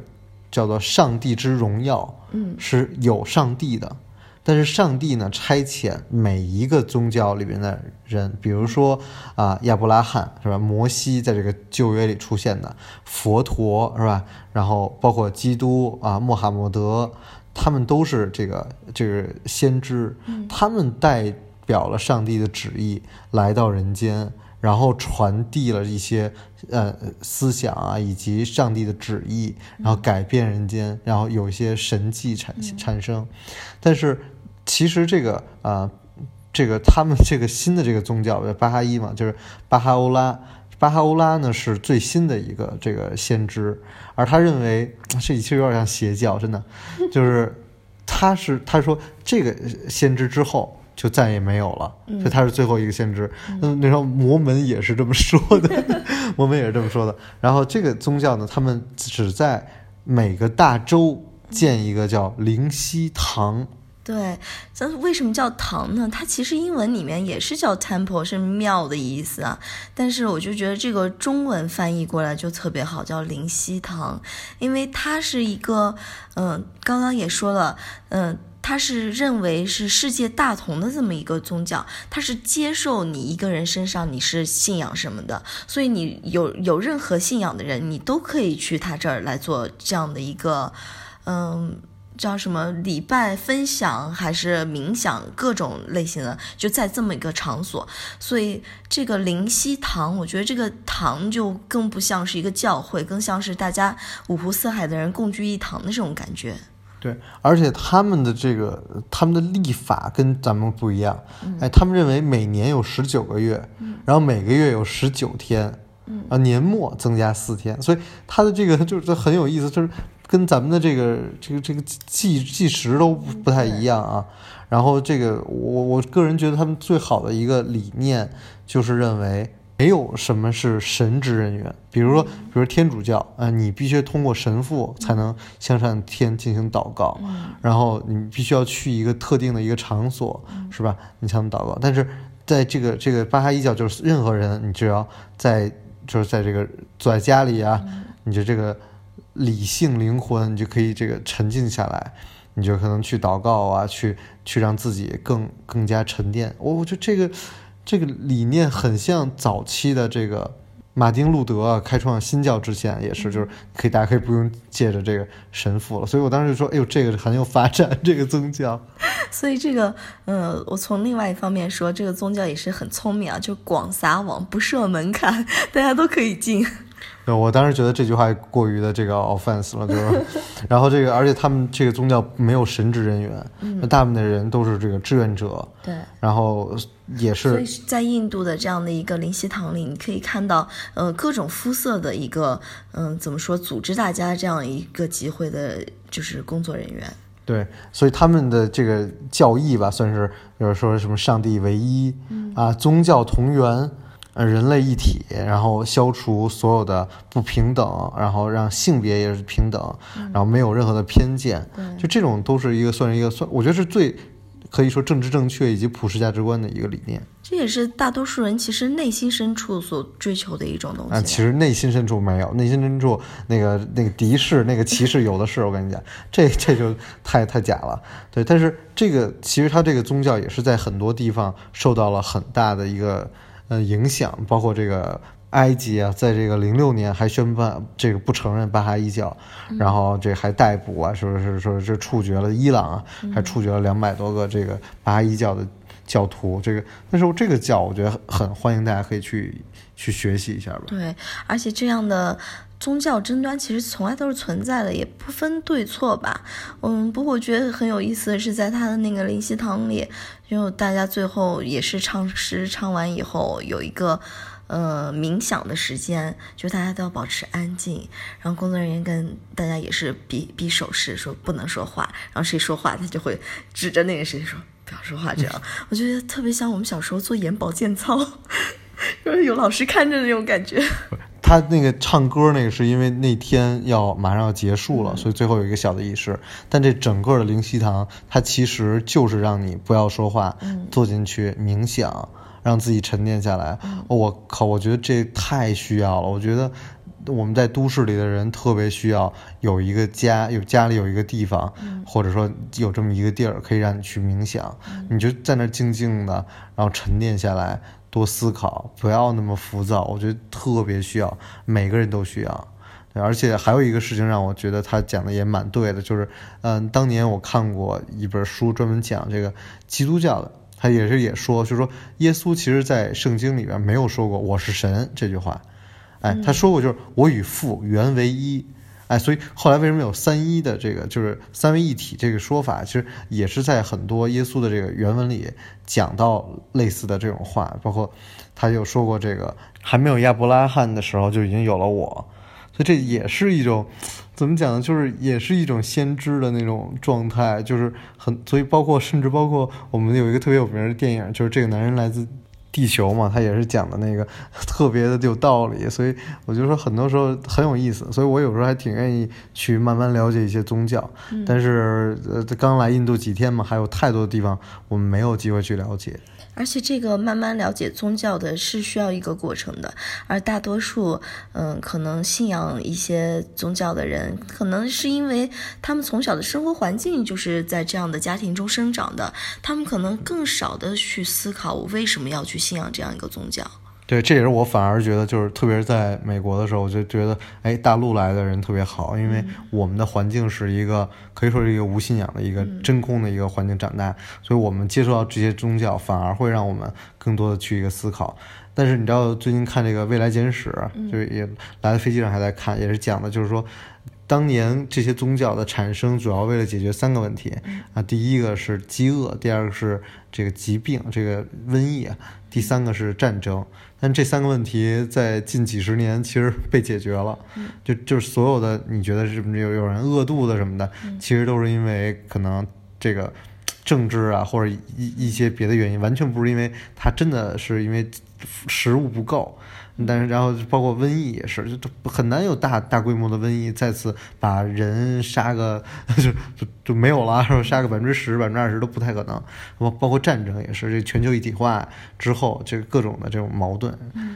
叫做上帝之荣耀，嗯是有上帝的，但是上帝呢差遣每一个宗教里边的人，比如说啊、亚伯拉罕是吧，摩西在这个旧约里出现的，佛陀是吧，然后包括基督啊、穆罕默德，他们都是这个这个先知，他们代表了上帝的旨意来到人间。然后传递了一些呃思想啊，以及上帝的旨意，然后改变人间，然后有一些神迹产产生。但是其实这个啊、呃这个他们这个新的这个宗教巴哈伊嘛，就是巴哈欧拉。巴哈欧拉呢是最新的一个这个先知，而他认为这其实有点像邪教，真的，就是他是他说这个先知之后就再也没有了，所以他是最后一个先知。嗯那时候摩门也是这么说的，摩门也是这么说的。然后这个宗教呢，他们只在每个大洲建一个叫灵溪堂。对，但是为什么叫堂呢？它其实英文里面也是叫 temple，是庙的意思啊。但是我就觉得这个中文翻译过来就特别好，叫灵溪堂，因为它是一个，嗯、刚刚也说了，嗯、他是认为是世界大同的这么一个宗教，他是接受你一个人身上你是信仰什么的，所以你有有任何信仰的人，你都可以去他这儿来做这样的一个，嗯。叫什么礼拜分享还是冥想各种类型的，就在这么一个场所，所以这个灵犀堂，我觉得这个堂就更不像是一个教会，更像是大家五湖四海的人共聚一堂的这种感觉。对，而且他们的这个他们的立法跟咱们不一样，哎，他们认为每年有十九个月，然后每个月有十九天，啊，年末增加四天，所以他的这个就是很有意思，就是跟咱们的这个这个这个计计时都不不太一样啊。然后这个我我个人觉得他们最好的一个理念就是认为。没有什么是神职人员，比如说，比如天主教，啊、你必须通过神父才能向上天进行祷告，然后你必须要去一个特定的一个场所，是吧？你才能祷告。但是在这个这个巴哈伊教，就是任何人，你只要在就是在这个坐在家里啊，你就这个理性灵魂，你就可以这个沉静下来，你就可能去祷告啊，去去让自己更更加沉淀。我我觉得这个这个理念很像早期的这个。马丁路德啊，开创新教之前也是，就是可以大家可以不用借着这个神父了，所以我当时就说，哎呦，这个很有发展，这个宗教。所以这个，呃，我从另外一方面说，这个宗教也是很聪明啊，就广撒网，不设门槛，大家都可以进。对，我当时觉得这句话过于的这个 offense 了，就是，然后这个，而且他们这个宗教没有神职人员，那大部分的人都是这个志愿者，对，然后所也是。所以在印度的这样的一个灵犀堂里，你可以看到，呃，各种肤色的一个，嗯、怎么说，组织大家这样一个集会的，就是工作人员。对，所以他们的这个教义吧，算是就是说什么上帝唯一，啊，宗教同源，呃，人类一体，然后消除所有的不平等，然后让性别也是平等，然后没有任何的偏见，就这种都是一个算是一个算，我觉得是最可以说政治正确以及普世价值观的一个理念。这也是大多数人其实内心深处所追求的一种东西吧。啊，其实内心深处没有，内心深处那个那个敌视、那个歧视有的是。我跟你讲，这这就太太假了。对，但是这个其实它这个宗教也是在很多地方受到了很大的一个呃影响，包括这个埃及啊，在这个零六年还宣判这个不承认巴哈伊教，然后这还逮捕啊，说是说是处决了伊朗啊，还处决了两百多个这个巴哈伊教的教徒。这个，但是这个教我觉得很欢迎大家可以去去学习一下吧。对，而且这样的宗教争端其实从来都是存在的，也不分对错吧。嗯，不过我觉得很有意思的是，在他的那个灵犀堂里，就大家最后也是唱诗唱完以后有一个。呃，冥想的时间，就大家都要保持安静，然后工作人员跟大家也是比比手势，说不能说话，然后谁说话，他就会指着那个谁说不要说话，这样，我觉得特别像我们小时候做眼保健操，就是有老师看着那种感觉。他那个唱歌那个是因为那天要马上要结束了，所以最后有一个小的仪式。但这整个的灵犀堂，它其实就是让你不要说话，坐进去冥想，让自己沉淀下来。我靠，我觉得这太需要了。我觉得我们在都市里的人特别需要有一个家，有家里有一个地方，或者说有这么一个地儿可以让你去冥想，你就在那儿静静的，然后沉淀下来。多思考，不要那么浮躁，我觉得特别需要，每个人都需要。对，而且还有一个事情让我觉得他讲的也蛮对的，就是，嗯，当年我看过一本书，专门讲这个基督教的，他也是也说，就是说耶稣其实在圣经里边没有说过我是神这句话，哎，他说过就是我与父原为一。哎，所以后来为什么有三一的这个，就是三位一体这个说法，其实也是在很多耶稣的这个原文里讲到类似的这种话，包括他就说过这个还没有亚伯拉罕的时候就已经有了我，所以这也是一种怎么讲呢？就是也是一种先知的那种状态，就是很，所以包括甚至包括我们有一个特别有名的电影，就是这个男人来自。地球嘛，他也是讲的那个特别的有道理，所以我就说很多时候很有意思，所以我有时候还挺愿意去慢慢了解一些宗教。但是呃，刚来印度几天嘛，还有太多的地方我们没有机会去了解。而且这个慢慢了解宗教的是需要一个过程的，而大多数嗯，可能信仰一些宗教的人，可能是因为他们从小的生活环境就是在这样的家庭中生长的，他们可能更少的去思考我为什么要去信仰这样一个宗教。对，这也是我反而觉得，就是特别是在美国的时候，我就觉得，哎，大陆来的人特别好，因为我们的环境是一个可以说是一个无信仰的一个真空的一个环境长大，所以我们接触到这些宗教，反而会让我们更多的去一个思考。但是你知道，最近看这个《未来简史》，就是也来的飞机上还在看，也是讲的，就是说。当年这些宗教的产生，主要为了解决三个问题啊，第一个是饥饿，第二个是这个疾病，这个瘟疫，第三个是战争。但这三个问题在近几十年其实被解决了，就就是所有的你觉得是不有有人饿肚子什么的，其实都是因为可能这个政治啊或者一一些别的原因，完全不是因为他真的是因为食物不够。但是，然后包括瘟疫也是，就很难有大大规模的瘟疫再次把人杀个 就就就没有了？杀个百分之十、百分之二十都不太可能。包包括战争也是，这全球一体化之后，这个各种的这种矛盾，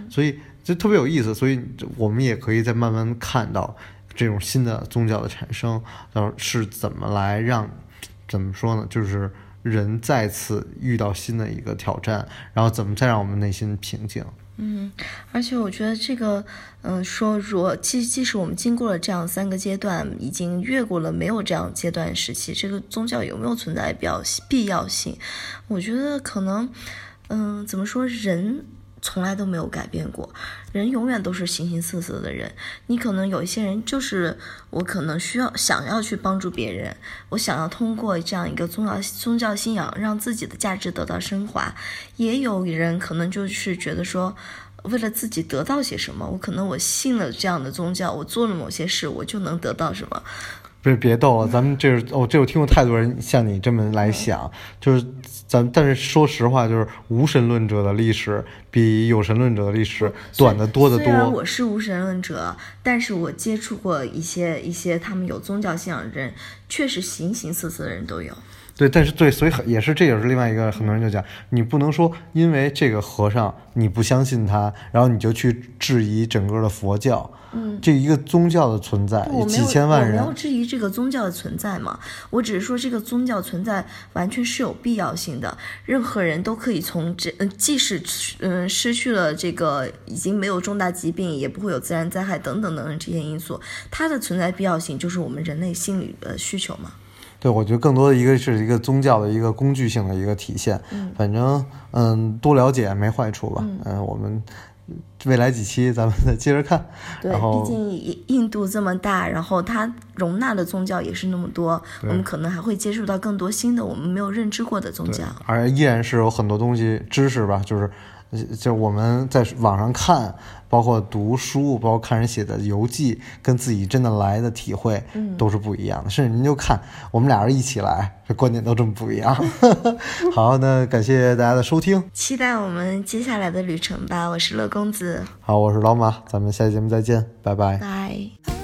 所以就特别有意思。所以我们也可以再慢慢看到这种新的宗教的产生，然后是怎么来让怎么说呢？就是人再次遇到新的一个挑战，然后怎么再让我们内心平静。嗯，而且我觉得这个，嗯，说若即即使我们经过了这样三个阶段，已经越过了没有这样阶段时期，这个宗教有没有存在必要必要性？我觉得可能，嗯，怎么说，人从来都没有改变过。人永远都是形形色色的人。你可能有一些人就是我可能需要想要去帮助别人，我想要通过这样一个宗教宗教信仰让自己的价值得到升华。也有人可能就是觉得说，为了自己得到些什么，我可能我信了这样的宗教，我做了某些事，我就能得到什么。别别逗了，咱们这是哦，这我听过太多人像你这么来想，就是咱但是说实话，就是无神论者的历史比有神论者的历史短的多得多虽然多。我是无神论者，但是我接触过一些一些他们有宗教信仰的人，确实形形色色的人都有。对，但是对，所以很也是这也是另外一个，很多人就讲，你不能说因为这个和尚你不相信他，然后你就去质疑整个的佛教。嗯，这一个宗教的存在，几千万人我没有，质疑这个宗教的存在嘛，我只是说这个宗教存在完全是有必要性的，任何人都可以从这，嗯，即使嗯失去了这个已经没有重大疾病，也不会有自然灾害等等等等这些因素，它的存在必要性就是我们人类心理的需求嘛。对，我觉得更多的一个是一个宗教的一个工具性的一个体现。嗯反正嗯，多了解没坏处吧。嗯、我们未来几期咱们再接着看。对，毕竟印印度这么大，然后它容纳的宗教也是那么多，我们可能还会接触到更多新的我们没有认知过的宗教。，而依然是有很多东西知识吧，就是呃就是我们在网上看，包括读书，包括看人写的游记，跟自己真的来的体会，嗯都是不一样的。甚至您就看我们俩人一起来，这观点都这么不一样。好，那感谢大家的收听。期待我们接下来的旅程吧！我是乐公子，好，我是老马，咱们下期节目再见，拜拜。拜。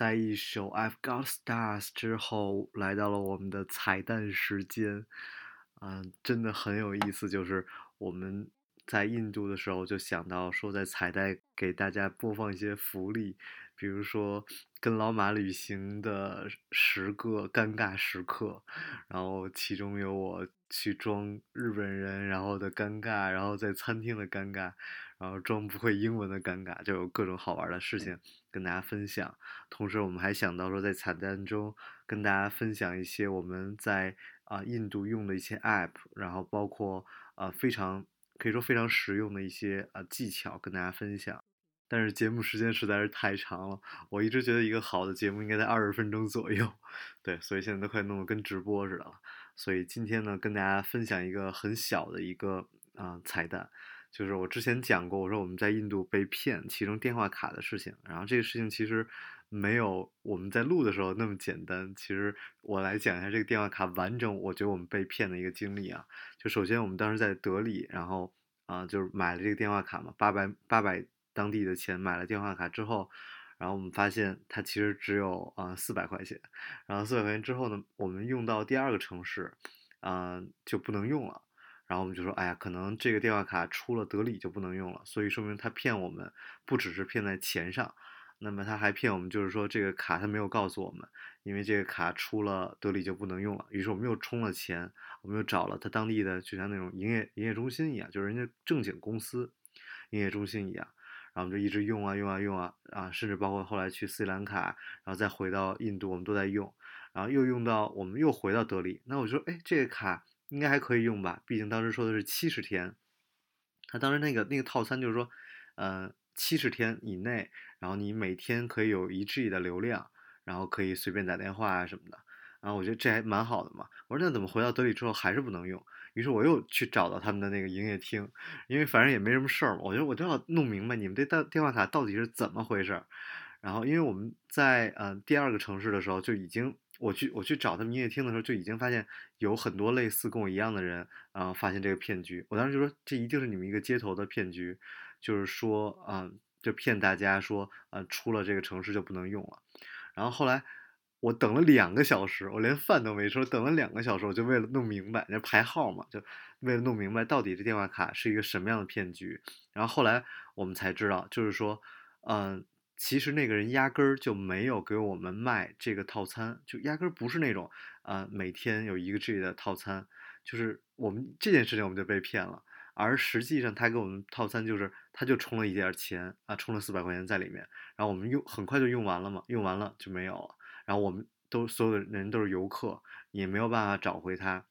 在一首《I've Got Stars》之后，来到了我们的彩蛋时间。嗯、真的很有意思，就是我们在印度的时候就想到说，在彩蛋给大家播放一些福利，比如说跟老马旅行的十个尴尬时刻，然后其中有我去装日本人，然后的尴尬，然后在餐厅的尴尬，然后装不会英文的尴尬，就有各种好玩的事情跟大家分享。同时，我们还想到说，在彩蛋中跟大家分享一些我们在啊、印度用的一些 app，然后包括呃非常可以说非常实用的一些呃技巧跟大家分享。但是节目时间实在是太长了，我一直觉得一个好的节目应该在二十分钟左右，对，所以现在都快弄得跟直播似的了。所以今天呢，跟大家分享一个很小的一个啊、彩蛋，就是我之前讲过，我说我们在印度被骗其中电话卡的事情，然后这个事情其实没有我们在录的时候那么简单。其实我来讲一下这个电话卡完整，我觉得我们被骗的一个经历啊。就首先我们当时在德里，然后啊、就是买了这个电话卡嘛，八百八百当地的钱买了电话卡之后。然后我们发现它其实只有啊四百块钱，然后四百块钱之后呢，我们用到第二个城市，啊、就不能用了。然后我们就说，哎呀，可能这个电话卡出了德里就不能用了，所以说明他骗我们，不只是骗在钱上，那么他还骗我们，就是说这个卡他没有告诉我们，因为这个卡出了德里就不能用了。于是我们又充了钱，我们又找了他当地的，就像那种营业营业中心一样，就是人家正经公司营业中心一样。然后我们就一直用啊用啊用啊啊，甚至包括后来去斯里兰卡，然后再回到印度，我们都在用，然后又用到我们又回到德里，那我就说，哎，这个卡应该还可以用吧？毕竟当时说的是七十天，他当时那个那个套餐就是说，呃，七十天以内，然后你每天可以有一 G 的流量，然后可以随便打电话啊什么的。然后我觉得这还蛮好的嘛。我说那怎么回到德里之后还是不能用？于是我又去找到他们的那个营业厅，因为反正也没什么事儿嘛，我觉得我就要弄明白你们这电电话卡到底是怎么回事儿。然后因为我们在呃第二个城市的时候就已经，我去我去找他们营业厅的时候就已经发现有很多类似跟我一样的人，然后发现这个骗局。我当时就说这一定是你们一个街头的骗局，就是说啊、呃就骗大家说呃出了这个城市就不能用了。然后后来我等了两个小时，我连饭都没吃，等了两个小时，我就为了弄明白，那排号嘛，就为了弄明白到底这电话卡是一个什么样的骗局。然后后来我们才知道，就是说，嗯、其实那个人压根儿就没有给我们卖这个套餐，就压根儿不是那种啊、呃每天有一个 G 的套餐，就是我们这件事情我们就被骗了。而实际上，他给我们套餐就是，他就充了一点钱啊，充了四百块钱在里面，然后我们用很快就用完了嘛，用完了就没有了。然后我们都所有的人都是游客，也没有办法找回他。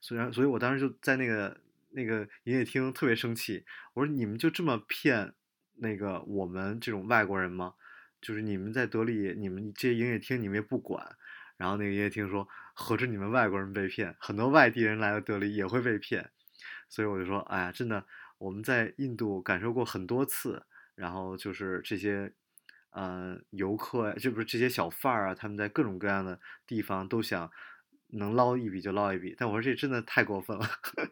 虽然，所以我当时就在那个那个营业厅特别生气，我说你们就这么骗那个我们这种外国人吗？就是你们在德里，你们这营业厅你们也不管。然后那个营业厅说，合着你们外国人被骗，很多外地人来到德里也会被骗。所以我就说，哎呀，真的，我们在印度感受过很多次，然后就是这些，呃，游客这，不是这些小贩儿啊，他们在各种各样的地方都想能捞一笔就捞一笔，但我说这真的太过分了。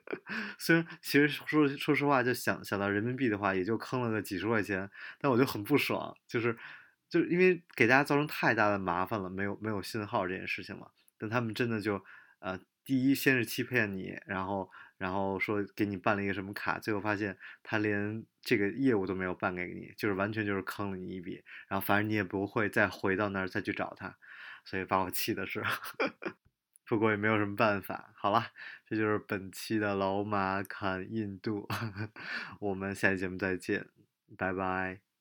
虽然其实说说实话，就想想到人民币的话，也就坑了个几十块钱，但我就很不爽，就是就是因为给大家造成太大的麻烦了，没有没有信号这件事情嘛，但他们真的就呃，第一先是欺骗你，然后然后说给你办了一个什么卡，最后发现他连这个业务都没有办给你，就是完全就是坑了你一笔，然后反正你也不会再回到那儿再去找他，所以把我气的是，不过也没有什么办法。好了，这就是本期的老马侃印度，我们下期节目再见，拜拜。